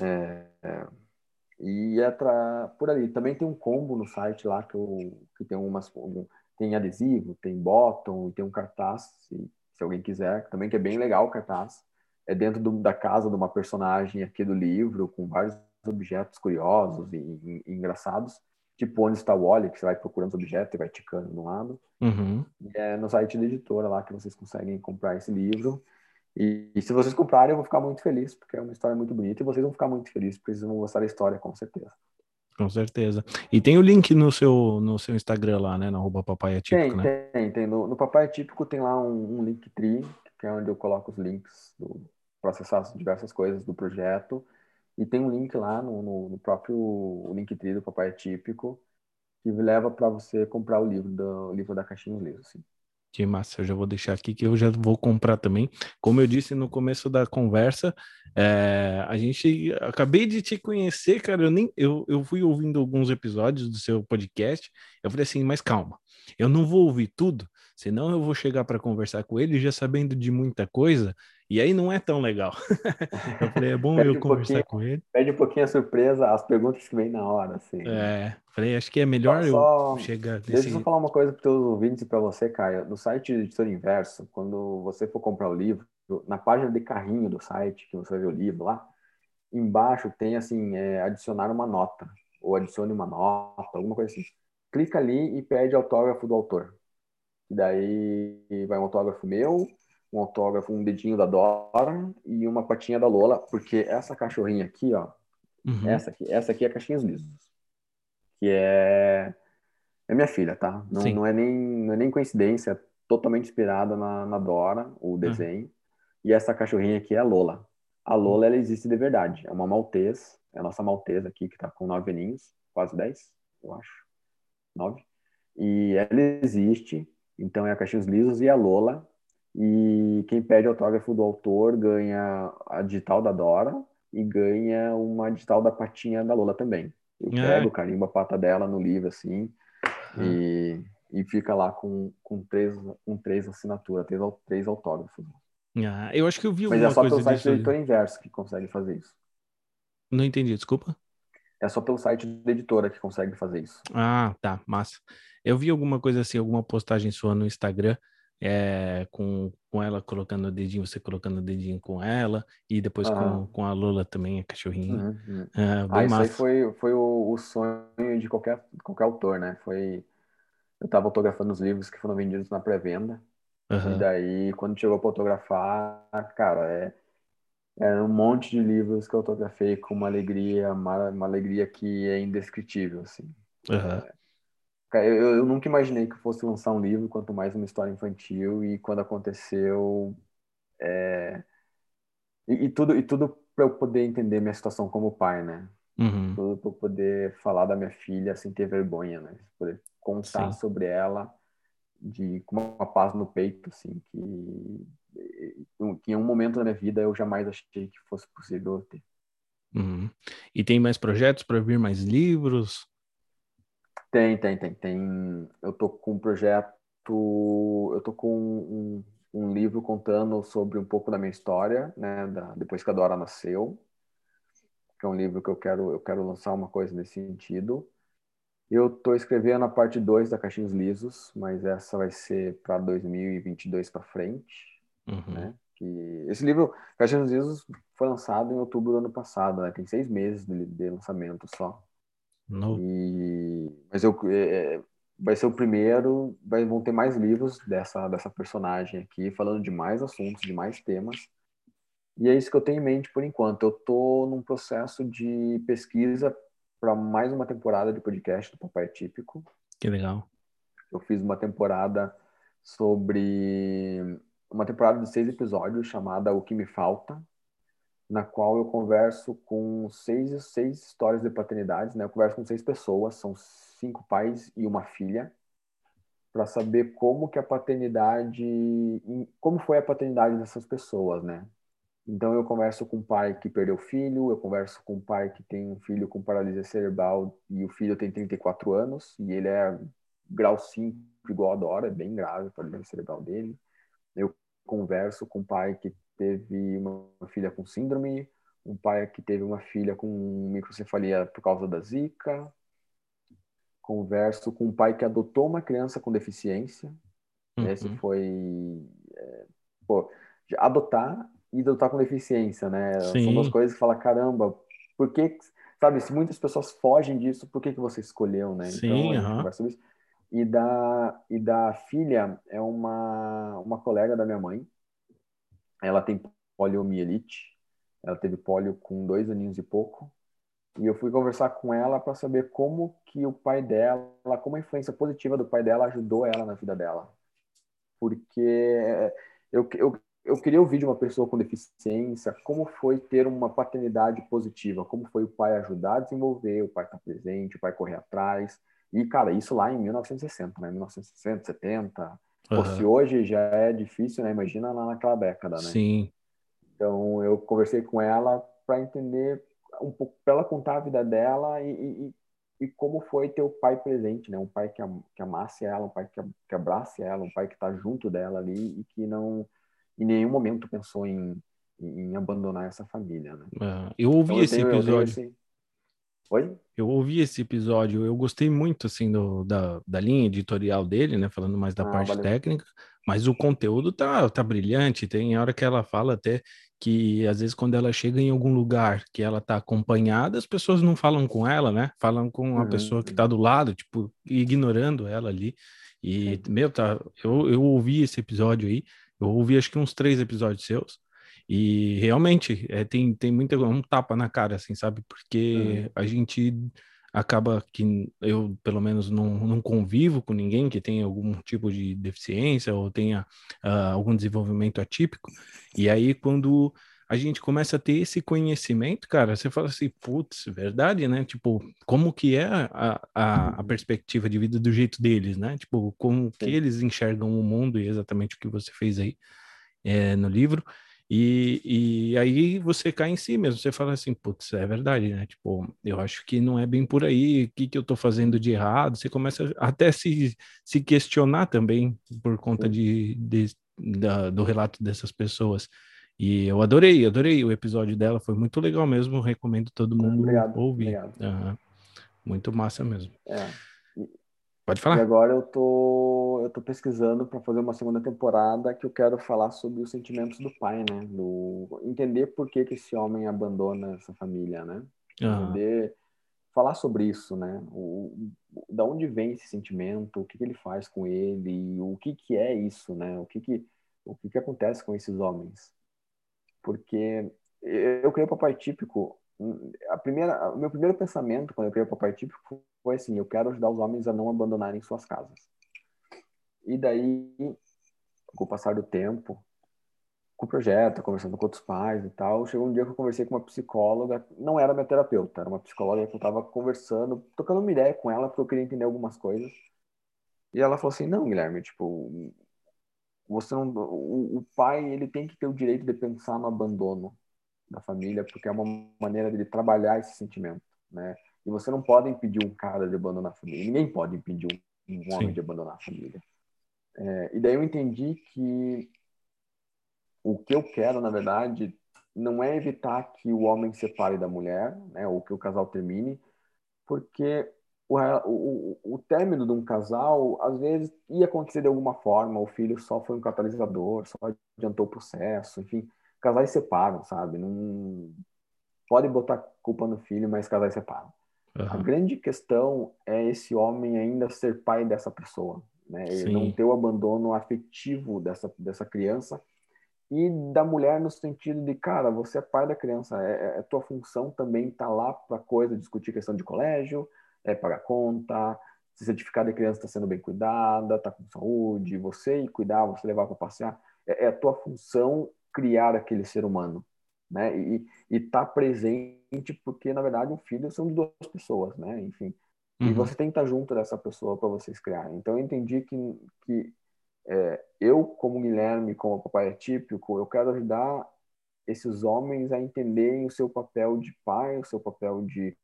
É, é, e é por ali. Também tem um combo no site lá que, eu, que tem umas... Um, tem adesivo, tem bottom e tem um cartaz, se, se alguém quiser, também que é bem legal o cartaz. É dentro do, da casa de uma personagem aqui do livro, com vários objetos curiosos e, e, e, engraçados, tipo onde está o Wally, que você vai procurando os objetos e vai ticando de um lado. Uhum. é no site da editora lá que vocês conseguem comprar esse livro. E, e, se vocês comprarem, eu vou ficar muito feliz, porque é uma história muito bonita e vocês vão ficar muito felizes, porque vocês vão gostar da história, com certeza. Com certeza. E tem o link no seu, no seu Instagram lá, né? Na arroba Papai Atípico, tem, né? Tem, tem. No, no Papai Atípico tem lá um, um link tri, que é onde eu coloco os links para acessar diversas coisas do projeto. E tem um link lá no, no, no próprio Linktree do Papai Típico que leva para você comprar o livro do o livro da Caixinha Liso. Assim. Que massa, eu já vou deixar aqui que eu já vou comprar também. Como eu disse no começo da conversa, é, a gente acabei de te conhecer, cara. Eu nem eu, eu fui ouvindo alguns episódios do seu podcast. Eu falei assim, mas calma, eu não vou ouvir tudo, senão eu vou chegar para conversar com ele já sabendo de muita coisa, e aí não é tão legal. (laughs) eu falei, é bom eu um conversar com ele. Pede um pouquinho a surpresa, as perguntas que vem na hora, assim. É, falei, acho que é melhor só, eu chegar nesse... Deixa eu falar uma coisa para os ouvintes e para você, Caio. No site do Editor Inverso, quando você for comprar o livro, na página de carrinho do site, que você vai ver o livro lá, embaixo tem, assim, é, adicionar uma nota, ou adicione uma nota, alguma coisa assim. Clica ali e pede autógrafo do autor daí vai um autógrafo meu, um autógrafo, um dedinho da Dora e uma patinha da Lola, porque essa cachorrinha aqui, ó, uhum. essa aqui, essa aqui é Caixinhos Lisos, que é é minha filha, tá? Não, não é nem não é nem coincidência, é totalmente inspirada na, na Dora, o uhum. desenho. Uhum. E essa cachorrinha aqui é a Lola. A Lola, ela existe de verdade. É uma maltês, é a nossa maltesa aqui, que tá com nove aninhos, quase dez, eu acho. Nove. E ela existe, então é a Caixinhos Lisos e a Lola. E quem pede autógrafo do autor ganha a digital da Dora e ganha uma digital da patinha da Lola também. Eu é. pego, carimbo a pata dela no livro, assim, ah. e, e fica lá com, com, três, com três assinaturas, três, três autógrafos. Ah, eu acho que eu vi Mas é só pelo site do editor inverso que consegue fazer isso. Não entendi, desculpa. É só pelo site da editora que consegue fazer isso. Ah, tá, massa. Eu vi alguma coisa assim, alguma postagem sua no Instagram, é, com, com ela colocando o dedinho, você colocando o dedinho com ela, e depois com, com a Lula também, a cachorrinha. Uhum, uhum. É, ah, isso aí foi, foi o, o, sonho de qualquer, qualquer autor, né? Foi. Eu estava autografando os livros que foram vendidos na pré-venda. Uhum. E daí, quando chegou para autografar, cara, é, é um monte de livros que eu autografei com uma alegria, uma, uma alegria que é indescritível, assim. Uhum. É, eu, eu nunca imaginei que eu fosse lançar um livro, quanto mais uma história infantil, e quando aconteceu. É... E, e, tudo, e tudo para eu poder entender minha situação como pai, né? Uhum. Tudo para eu poder falar da minha filha sem ter vergonha, né? Poder contar Sim. sobre ela de, com uma paz no peito, assim, que, que em um momento da minha vida eu jamais achei que fosse possível ter. Uhum. E tem mais projetos para vir mais livros? Tem, tem, tem, tem. Eu tô com um projeto, eu tô com um, um livro contando sobre um pouco da minha história, né, da, depois que a Dora nasceu, que é um livro que eu quero, eu quero lançar uma coisa nesse sentido. Eu tô escrevendo a parte 2 da Caixinhos Lisos, mas essa vai ser para 2022 para frente, uhum. né? Que esse livro, Caixinhos Lisos, foi lançado em outubro do ano passado, né? Tem seis meses de lançamento só. No. E, mas eu, é, é, vai ser o primeiro, vai, vão ter mais livros dessa, dessa personagem aqui, falando de mais assuntos, de mais temas. E é isso que eu tenho em mente por enquanto. Eu estou num processo de pesquisa para mais uma temporada de podcast do Papai Típico. Que legal. Eu fiz uma temporada sobre uma temporada de seis episódios chamada O que me falta, na qual eu converso com seis, seis histórias de paternidade, né? Eu converso com seis pessoas, são cinco pais e uma filha, para saber como que a paternidade, como foi a paternidade dessas pessoas, né? Então eu converso com um pai que perdeu filho, eu converso com um pai que tem um filho com paralisia cerebral e o filho tem 34 anos e ele é grau 5 igual a Dora, é bem grave a paralisia cerebral dele. Eu converso com um pai que teve uma filha com síndrome, um pai que teve uma filha com microcefalia por causa da Zika. Converso com um pai que adotou uma criança com deficiência. Uhum. Esse foi. É, pô, adotar e adotar com deficiência, né? Sim. São duas coisas que fala, caramba, por que. Sabe, se muitas pessoas fogem disso, por que, que você escolheu, né? Sim, então, conversa sobre isso. E da, e da filha é uma, uma colega da minha mãe, ela tem poliomielite. Ela teve polio com dois aninhos e pouco. E eu fui conversar com ela para saber como que o pai dela, como a influência positiva do pai dela ajudou ela na vida dela. Porque eu, eu, eu queria ouvir de uma pessoa com deficiência como foi ter uma paternidade positiva, como foi o pai ajudar a desenvolver, o pai estar tá presente, o pai correr atrás. E, cara, isso lá em 1960, né? 1960, 70. Pô, se hoje já é difícil, né? Imagina lá naquela década, né? Sim. Então eu conversei com ela para entender um pouco, para ela contar a vida dela e, e, e, como foi ter o pai presente, né? Um pai que, que amasse ela, um pai que, que abrace ela, um pai que está junto dela ali e que não em nenhum momento pensou em, em abandonar essa família, né? Eu ouvi então, esse eu tenho, episódio. Eu Oi? Eu ouvi esse episódio, eu gostei muito, assim, do, da, da linha editorial dele, né? Falando mais da ah, parte valeu. técnica, mas o conteúdo tá, tá brilhante. Tem hora que ela fala até que, às vezes, quando ela chega em algum lugar que ela tá acompanhada, as pessoas não falam com ela, né? Falam com a uhum. pessoa que tá do lado, tipo, ignorando ela ali. E, meu, tá, eu, eu ouvi esse episódio aí, eu ouvi acho que uns três episódios seus. E realmente é, tem, tem muita um tapa na cara, assim, sabe? Porque uhum. a gente acaba que eu, pelo menos, não, não convivo com ninguém que tenha algum tipo de deficiência ou tenha uh, algum desenvolvimento atípico. E aí, quando a gente começa a ter esse conhecimento, cara, você fala assim, putz, verdade, né? Tipo, como que é a, a, a perspectiva de vida do jeito deles, né? Tipo, como que eles enxergam o mundo e exatamente o que você fez aí é, no livro. E, e aí você cai em si mesmo, você fala assim, putz, é verdade, né? Tipo, eu acho que não é bem por aí, o que, que eu tô fazendo de errado? Você começa até se, se questionar também por conta de, de da, do relato dessas pessoas. E eu adorei, adorei o episódio dela, foi muito legal mesmo, recomendo todo mundo obrigado, ouvir. Obrigado. Uhum. Muito massa mesmo. É. Pode falar. E agora eu tô, eu tô pesquisando para fazer uma segunda temporada que eu quero falar sobre os sentimentos do pai, né? Do, entender por que, que esse homem abandona essa família, né? Entender, falar sobre isso, né? O, da onde vem esse sentimento, o que, que ele faz com ele, o que, que é isso, né? O que, que, o que, que acontece com esses homens. Porque eu criei o papai típico a primeira, o meu primeiro pensamento quando eu criei o Papai Típico foi assim, eu quero ajudar os homens a não abandonarem suas casas. E daí, com o passar do tempo, com o projeto, conversando com outros pais e tal, chegou um dia que eu conversei com uma psicóloga, não era minha terapeuta, era uma psicóloga que eu estava conversando, tocando uma ideia com ela, porque eu queria entender algumas coisas. E ela falou assim, não, Guilherme, tipo, você não, o, o pai, ele tem que ter o direito de pensar no abandono da família, porque é uma maneira de trabalhar esse sentimento, né? E você não pode impedir um cara de abandonar a família. Ninguém pode impedir um, homem de abandonar a família. É, e daí eu entendi que o que eu quero, na verdade, não é evitar que o homem separe da mulher, né? Ou que o casal termine, porque o, o, o término de um casal, às vezes, ia acontecer de alguma forma. O filho só foi um catalisador, só adiantou o processo, enfim casais separam, sabe? Não pode botar culpa no filho, mas casais separam. Uhum. A grande questão é esse homem ainda ser pai dessa pessoa, né? Ele não ter o abandono afetivo dessa dessa criança e da mulher no sentido de, cara, você é pai da criança, é, é, é tua função também tá lá para coisa, discutir questão de colégio, é pagar conta, se certificar de criança está sendo bem cuidada, tá com saúde, você ir cuidar, você levar para passear, é, é a tua função criar aquele ser humano, né? E estar tá presente porque na verdade um filho são de duas pessoas, né? Enfim, uhum. e você tem que estar tá junto dessa pessoa para vocês criarem. Então eu entendi que que é, eu como Guilherme, como papai típico, eu quero ajudar esses homens a entenderem o seu papel de pai, o seu papel de,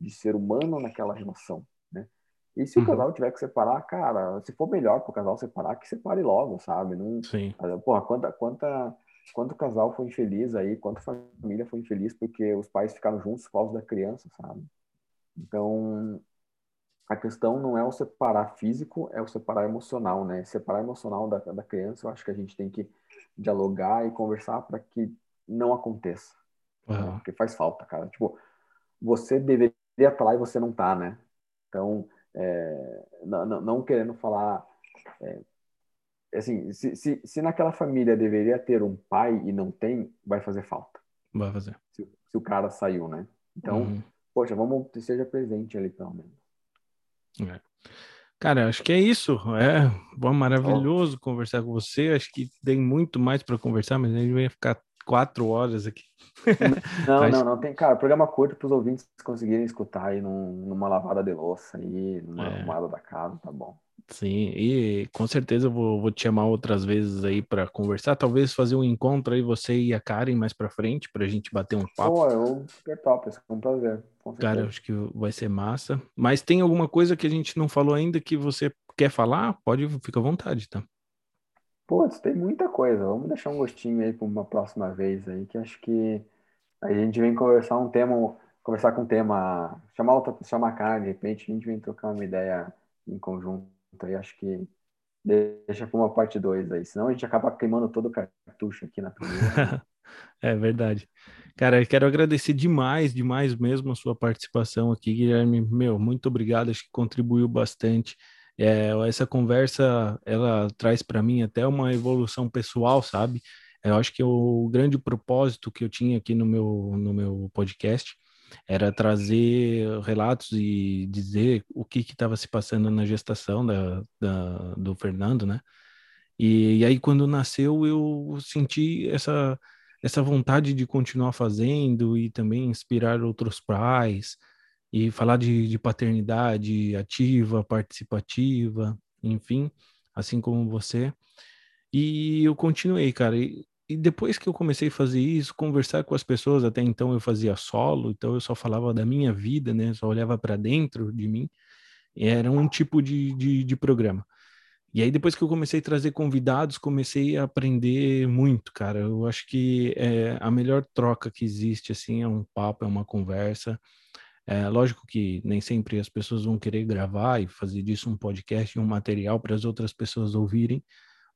de ser humano naquela relação, né? E se uhum. o casal tiver que separar, cara, se for melhor para o casal separar, que separe logo, sabe? Não, Sim. Porra, quanta, quanta quanto casal foi infeliz aí, quanto família foi infeliz porque os pais ficaram juntos por causa da criança, sabe? Então, a questão não é o separar físico, é o separar emocional, né? Separar emocional da, da criança, eu acho que a gente tem que dialogar e conversar para que não aconteça. Uhum. Né? Porque faz falta, cara. Tipo, você deveria estar lá e você não está, né? Então, é, não, não, querendo falar é, assim, se, se, se naquela família deveria ter um pai e não tem, vai fazer falta. Vai fazer. Se, se o cara saiu, né? Então, uhum. poxa, vamos que seja presente ali pelo menos. É. Cara, acho que é isso. É bom, maravilhoso oh. conversar com você. Acho que tem muito mais para conversar, mas a gente vai ficar quatro horas aqui. (laughs) Não, não, não tem, cara, programa curto para os ouvintes conseguirem escutar aí num, numa lavada de louça aí, numa é. arrumada da casa, tá bom. Sim, e com certeza eu vou, vou te chamar outras vezes aí para conversar, talvez fazer um encontro aí, você e a Karen mais para frente, para a gente bater um papo. Pô, eu super top, isso é um prazer. Cara, acho que vai ser massa. Mas tem alguma coisa que a gente não falou ainda que você quer falar? Pode, fica à vontade, tá? Putz, tem muita coisa. Vamos deixar um gostinho aí para uma próxima vez aí, que acho que a gente vem conversar um tema, conversar com um tema, chamar outra, chamar a Karen, de repente a gente vem trocar uma ideia em conjunto aí acho que deixa para uma parte 2 aí, senão a gente acaba queimando todo o cartucho aqui na primeira. (laughs) é verdade. Cara, eu quero agradecer demais, demais mesmo a sua participação aqui, Guilherme. Meu, muito obrigado, acho que contribuiu bastante. É, essa conversa, ela traz para mim até uma evolução pessoal, sabe? Eu acho que o grande propósito que eu tinha aqui no meu, no meu podcast era trazer relatos e dizer o que estava se passando na gestação da, da, do Fernando, né? E, e, aí, quando nasceu, eu senti essa, essa vontade de continuar fazendo e também inspirar outros pais e falar de, de paternidade ativa, participativa, enfim, assim como você. E eu continuei, cara. E e depois que eu comecei a fazer isso, conversar com as pessoas, até então eu fazia solo, então eu só falava da minha vida, né? Só olhava para dentro de mim. Era um tipo de, de, de, programa. E aí, depois que eu comecei a trazer convidados, comecei a aprender muito, cara. Eu acho que é, a melhor troca que existe, assim, é um papo, é uma conversa. É, lógico que nem sempre as pessoas vão querer gravar e fazer disso um podcast um material para as outras pessoas ouvirem,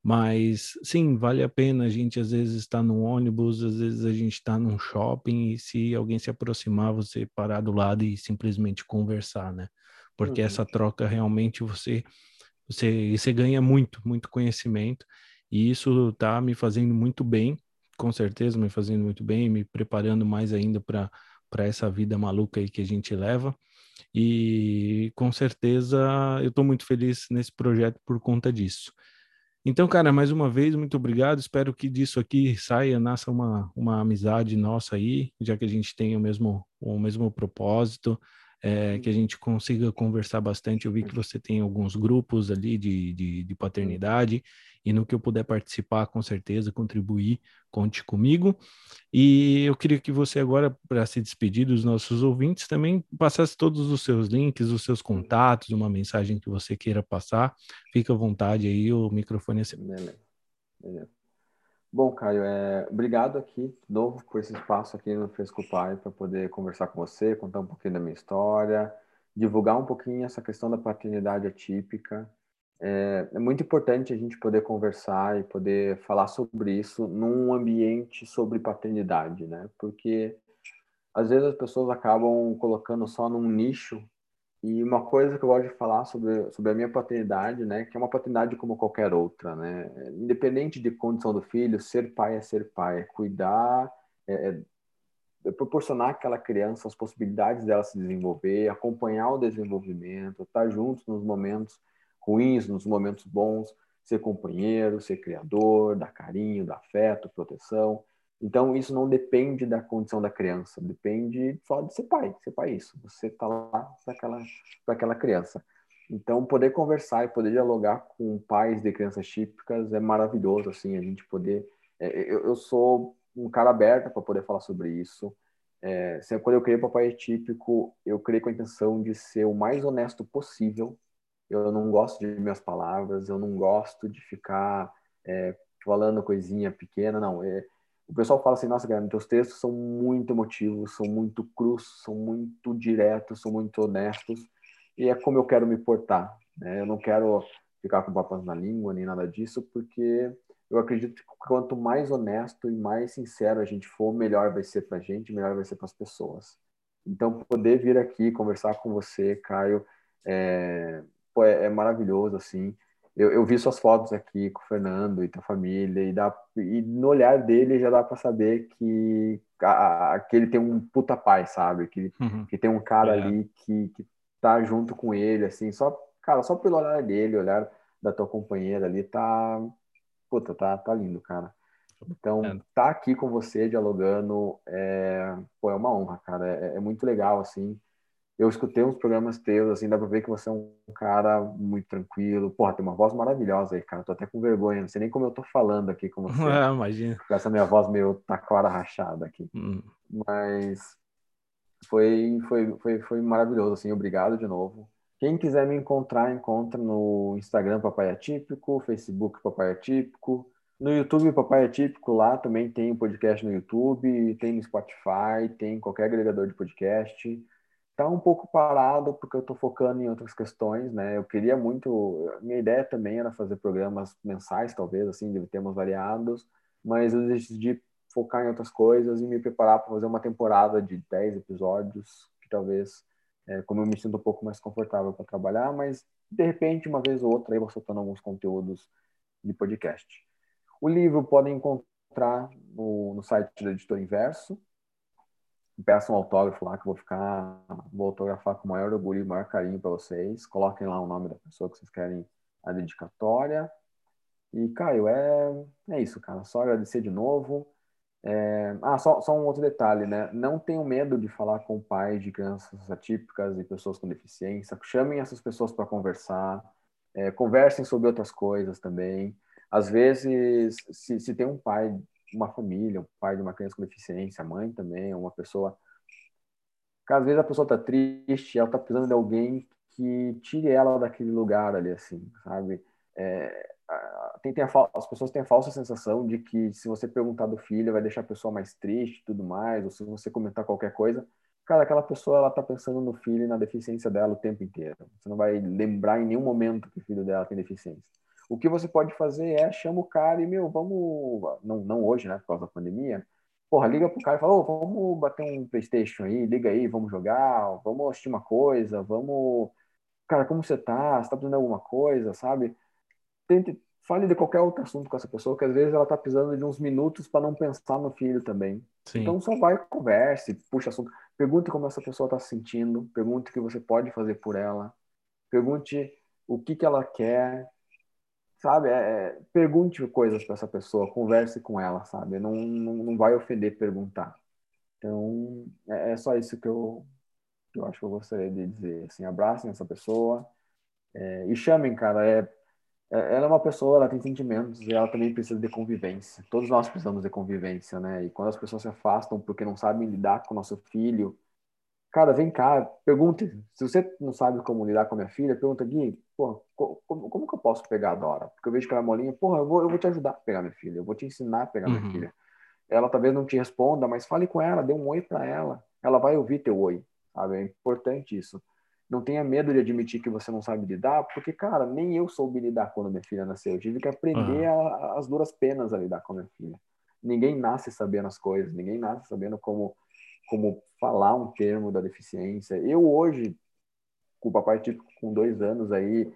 mas sim, vale a pena a gente às vezes estar no ônibus, às vezes a gente está num shopping e se alguém se aproximar, você parar do lado e simplesmente conversar, né? Porque uhum. essa troca realmente você, você, você ganha muito, muito conhecimento e isso está me fazendo muito bem, com certeza me fazendo muito bem, me preparando mais ainda para para essa vida maluca aí que a gente leva. E com certeza eu estou muito feliz nesse projeto por conta disso. Então, cara, mais uma vez, muito obrigado. Espero que disso aqui saia, nasça uma, uma amizade nossa aí, já que a gente tem o mesmo, o mesmo propósito é, que a gente consiga conversar bastante. Eu vi que você tem alguns grupos ali de, de, de, paternidade, e no que eu puder participar, com certeza, contribuir, conte comigo. E eu queria que você agora, para se despedir dos nossos ouvintes, também passasse todos os seus links, os seus contatos, uma mensagem que você queira passar. Fica à vontade aí, o microfone é seu. Beleza. Beleza. Bom, Caio, é... obrigado aqui de novo por esse espaço aqui no Fresco Pai para poder conversar com você, contar um pouquinho da minha história, divulgar um pouquinho essa questão da paternidade atípica. É, é muito importante a gente poder conversar e poder falar sobre isso num ambiente sobre paternidade, né? Porque às vezes as pessoas acabam colocando só num nicho e uma coisa que eu gosto de falar sobre, sobre a minha paternidade, né, que é uma paternidade como qualquer outra, né, independente de condição do filho, ser pai é ser pai, é cuidar, é, é, é proporcionar àquela criança as possibilidades dela se desenvolver, acompanhar o desenvolvimento, estar juntos nos momentos ruins, nos momentos bons, ser companheiro, ser criador, dar carinho, dar afeto, proteção. Então, isso não depende da condição da criança, depende só de ser pai, ser pai é isso. Você está lá para aquela, aquela criança. Então, poder conversar e poder dialogar com pais de crianças típicas é maravilhoso, assim, a gente poder... É, eu, eu, sou um cara aberto para poder falar sobre isso. É, quando eu criei Papai Típico, eu criei com a intenção de ser o mais honesto possível. Eu não gosto de minhas palavras, eu não gosto de ficar é, falando coisinha pequena, não. É, o pessoal fala assim, nossa, Guilherme, teus textos são muito emotivos, são muito crus, são muito diretos, são muito honestos, e é como eu quero me portar, né? Eu não quero ficar com papas na língua, nem nada disso, porque eu acredito que quanto mais honesto e mais sincero a gente for, melhor vai ser para a gente, melhor vai ser para as pessoas. Então, poder vir aqui conversar com você, Caio, é, é, é maravilhoso, assim eu, eu vi suas fotos aqui com o Fernando e tua família, e, dá, e no olhar dele já dá para saber que, a, que ele tem um puta pai, sabe? Que, uhum. que tem um cara é. ali que, que tá junto com ele, assim, só, cara, só pelo olhar dele, olhar da tua companheira ali, tá. Puta, tá, tá lindo, cara. Então, é. tá aqui com você dialogando é, pô, é uma honra, cara. É, é muito legal, assim. Eu escutei uns programas teus, assim, dá pra ver que você é um cara muito tranquilo. Porra, tem uma voz maravilhosa aí, cara. Tô até com vergonha, não sei nem como eu tô falando aqui com você. (laughs) Ah, imagina. Com essa minha voz meio taquara rachada aqui. Hum. Mas foi, foi, foi, foi maravilhoso, assim. Obrigado de novo. Quem quiser me encontrar, encontra no Instagram Papai Atípico, Facebook Papai Atípico, no YouTube Papai Atípico, lá também tem o podcast no YouTube, tem no Spotify, tem qualquer agregador de podcast tá um pouco parado porque eu estou focando em outras questões, né? Eu queria muito, minha ideia também era fazer programas mensais, talvez, assim, de temas variados, mas eu decidi focar em outras coisas e me preparar para fazer uma temporada de 10 episódios, que talvez, é, como eu me sinto um pouco mais confortável para trabalhar, mas de repente, uma vez ou outra, aí vou soltando alguns conteúdos de podcast. O livro podem encontrar no, no site do Editor Inverso, peçam um autógrafo lá que eu vou ficar, vou autografar com o maior orgulho e maior carinho para vocês. Coloquem lá o nome da pessoa que vocês querem a dedicatória. E, Caio, é, é isso, cara. Só agradecer de novo. É... Ah, só, só um outro detalhe, né? Não tenham medo de falar com pais de crianças atípicas e pessoas com deficiência. Chamem essas pessoas para conversar. É, conversem sobre outras coisas também. Às vezes, se, se tem um pai uma família, um pai de uma criança com deficiência, a mãe também, uma pessoa. Às vezes a pessoa está triste, ela está precisando de alguém que tire ela daquele lugar ali, assim, sabe? É, tem, tem a, as pessoas têm a falsa sensação de que se você perguntar do filho vai deixar a pessoa mais triste tudo mais, ou se você comentar qualquer coisa, cara, aquela pessoa ela tá pensando no filho e na deficiência dela o tempo inteiro. Você não vai lembrar em nenhum momento que o filho dela tem deficiência. O que você pode fazer é chama o cara e, meu, vamos. Não, não hoje, né? Por causa da pandemia. Porra, liga pro cara e fala, oh, vamos bater um Playstation aí, liga aí, vamos jogar, vamos assistir uma coisa, vamos. Cara, como você tá? Você tá precisando de alguma coisa, sabe? Tente, fale de qualquer outro assunto com essa pessoa, que às vezes ela tá precisando de uns minutos para não pensar no filho também. Sim. Então só vai, converse, puxa assunto. Pergunte como essa pessoa tá se sentindo, pergunte o que você pode fazer por ela, pergunte o que, que ela quer, sabe? É, é, pergunte coisas para essa pessoa, converse com ela, sabe? Não, não, não vai ofender perguntar. Então, é, é só isso que eu, que eu acho que eu gostaria de dizer. Assim, abracem essa pessoa é, e chamem, cara. É, é, ela é uma pessoa, ela tem sentimentos e ela também precisa de convivência. Todos nós precisamos de convivência, né? E quando as pessoas se afastam porque não sabem lidar com o nosso filho, cara, vem cá, pergunte. Se você não sabe como lidar com a minha filha, pergunta, Gui, pô, como, como que eu posso pegar a Dora? Porque eu vejo que ela é molinha, porra, eu vou, eu vou te ajudar a pegar minha filha, eu vou te ensinar a pegar uhum. minha filha. Ela talvez não te responda, mas fale com ela, dê um oi para ela. Ela vai ouvir teu oi, sabe? É importante isso. Não tenha medo de admitir que você não sabe lidar, porque, cara, nem eu soube lidar quando minha filha nasceu. Eu tive que aprender uhum. a, as duras penas a lidar com a minha filha. Ninguém nasce sabendo as coisas, ninguém nasce sabendo como como falar um termo da deficiência. Eu hoje, com o papai tipo com dois anos aí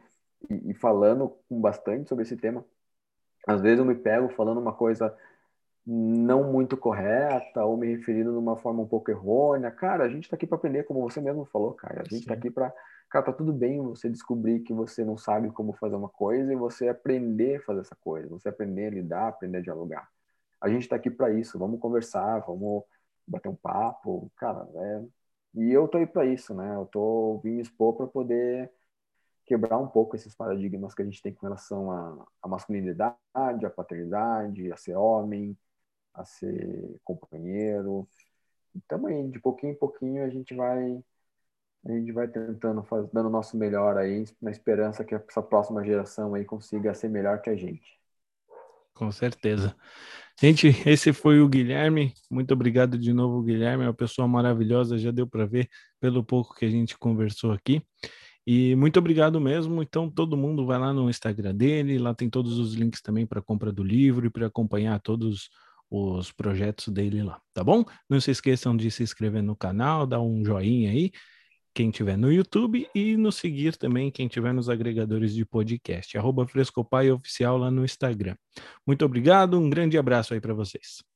e, e, falando com bastante sobre esse tema, às vezes eu me pego falando uma coisa não muito correta ou me referindo de uma forma um pouco errônea. Cara, a gente está aqui para aprender, como você mesmo falou, cara. A gente está aqui para, cara, tá tudo bem você descobrir que você não sabe como fazer uma coisa e você aprender a fazer essa coisa, você aprender a lidar, aprender a dialogar. A gente está aqui para isso. Vamos conversar, vamos bater um papo, cara, é... E eu tô aí para isso, né? Eu tô vim me expor para poder quebrar um pouco esses paradigmas que a gente tem com relação à, masculinidade, à paternidade, a ser homem, a ser companheiro. Então aí, de pouquinho em pouquinho a gente vai a gente vai tentando dando o nosso melhor aí, na esperança que essa próxima geração aí consiga ser melhor que a gente. Com certeza. Gente, (laughs) esse foi o Guilherme. Muito obrigado de novo, Guilherme. É uma pessoa maravilhosa, já deu para ver pelo pouco que a gente conversou aqui. E muito obrigado mesmo. Então, todo mundo vai lá no Instagram dele, lá tem todos os links também para compra do livro e para acompanhar todos os projetos dele lá, tá bom? Não se esqueçam de se inscrever no canal, dar um joinha aí quem tiver no YouTube e nos seguir também quem tiver nos agregadores de podcast, arroba Frescopai Oficial lá no Instagram. Muito obrigado, um grande abraço aí para vocês.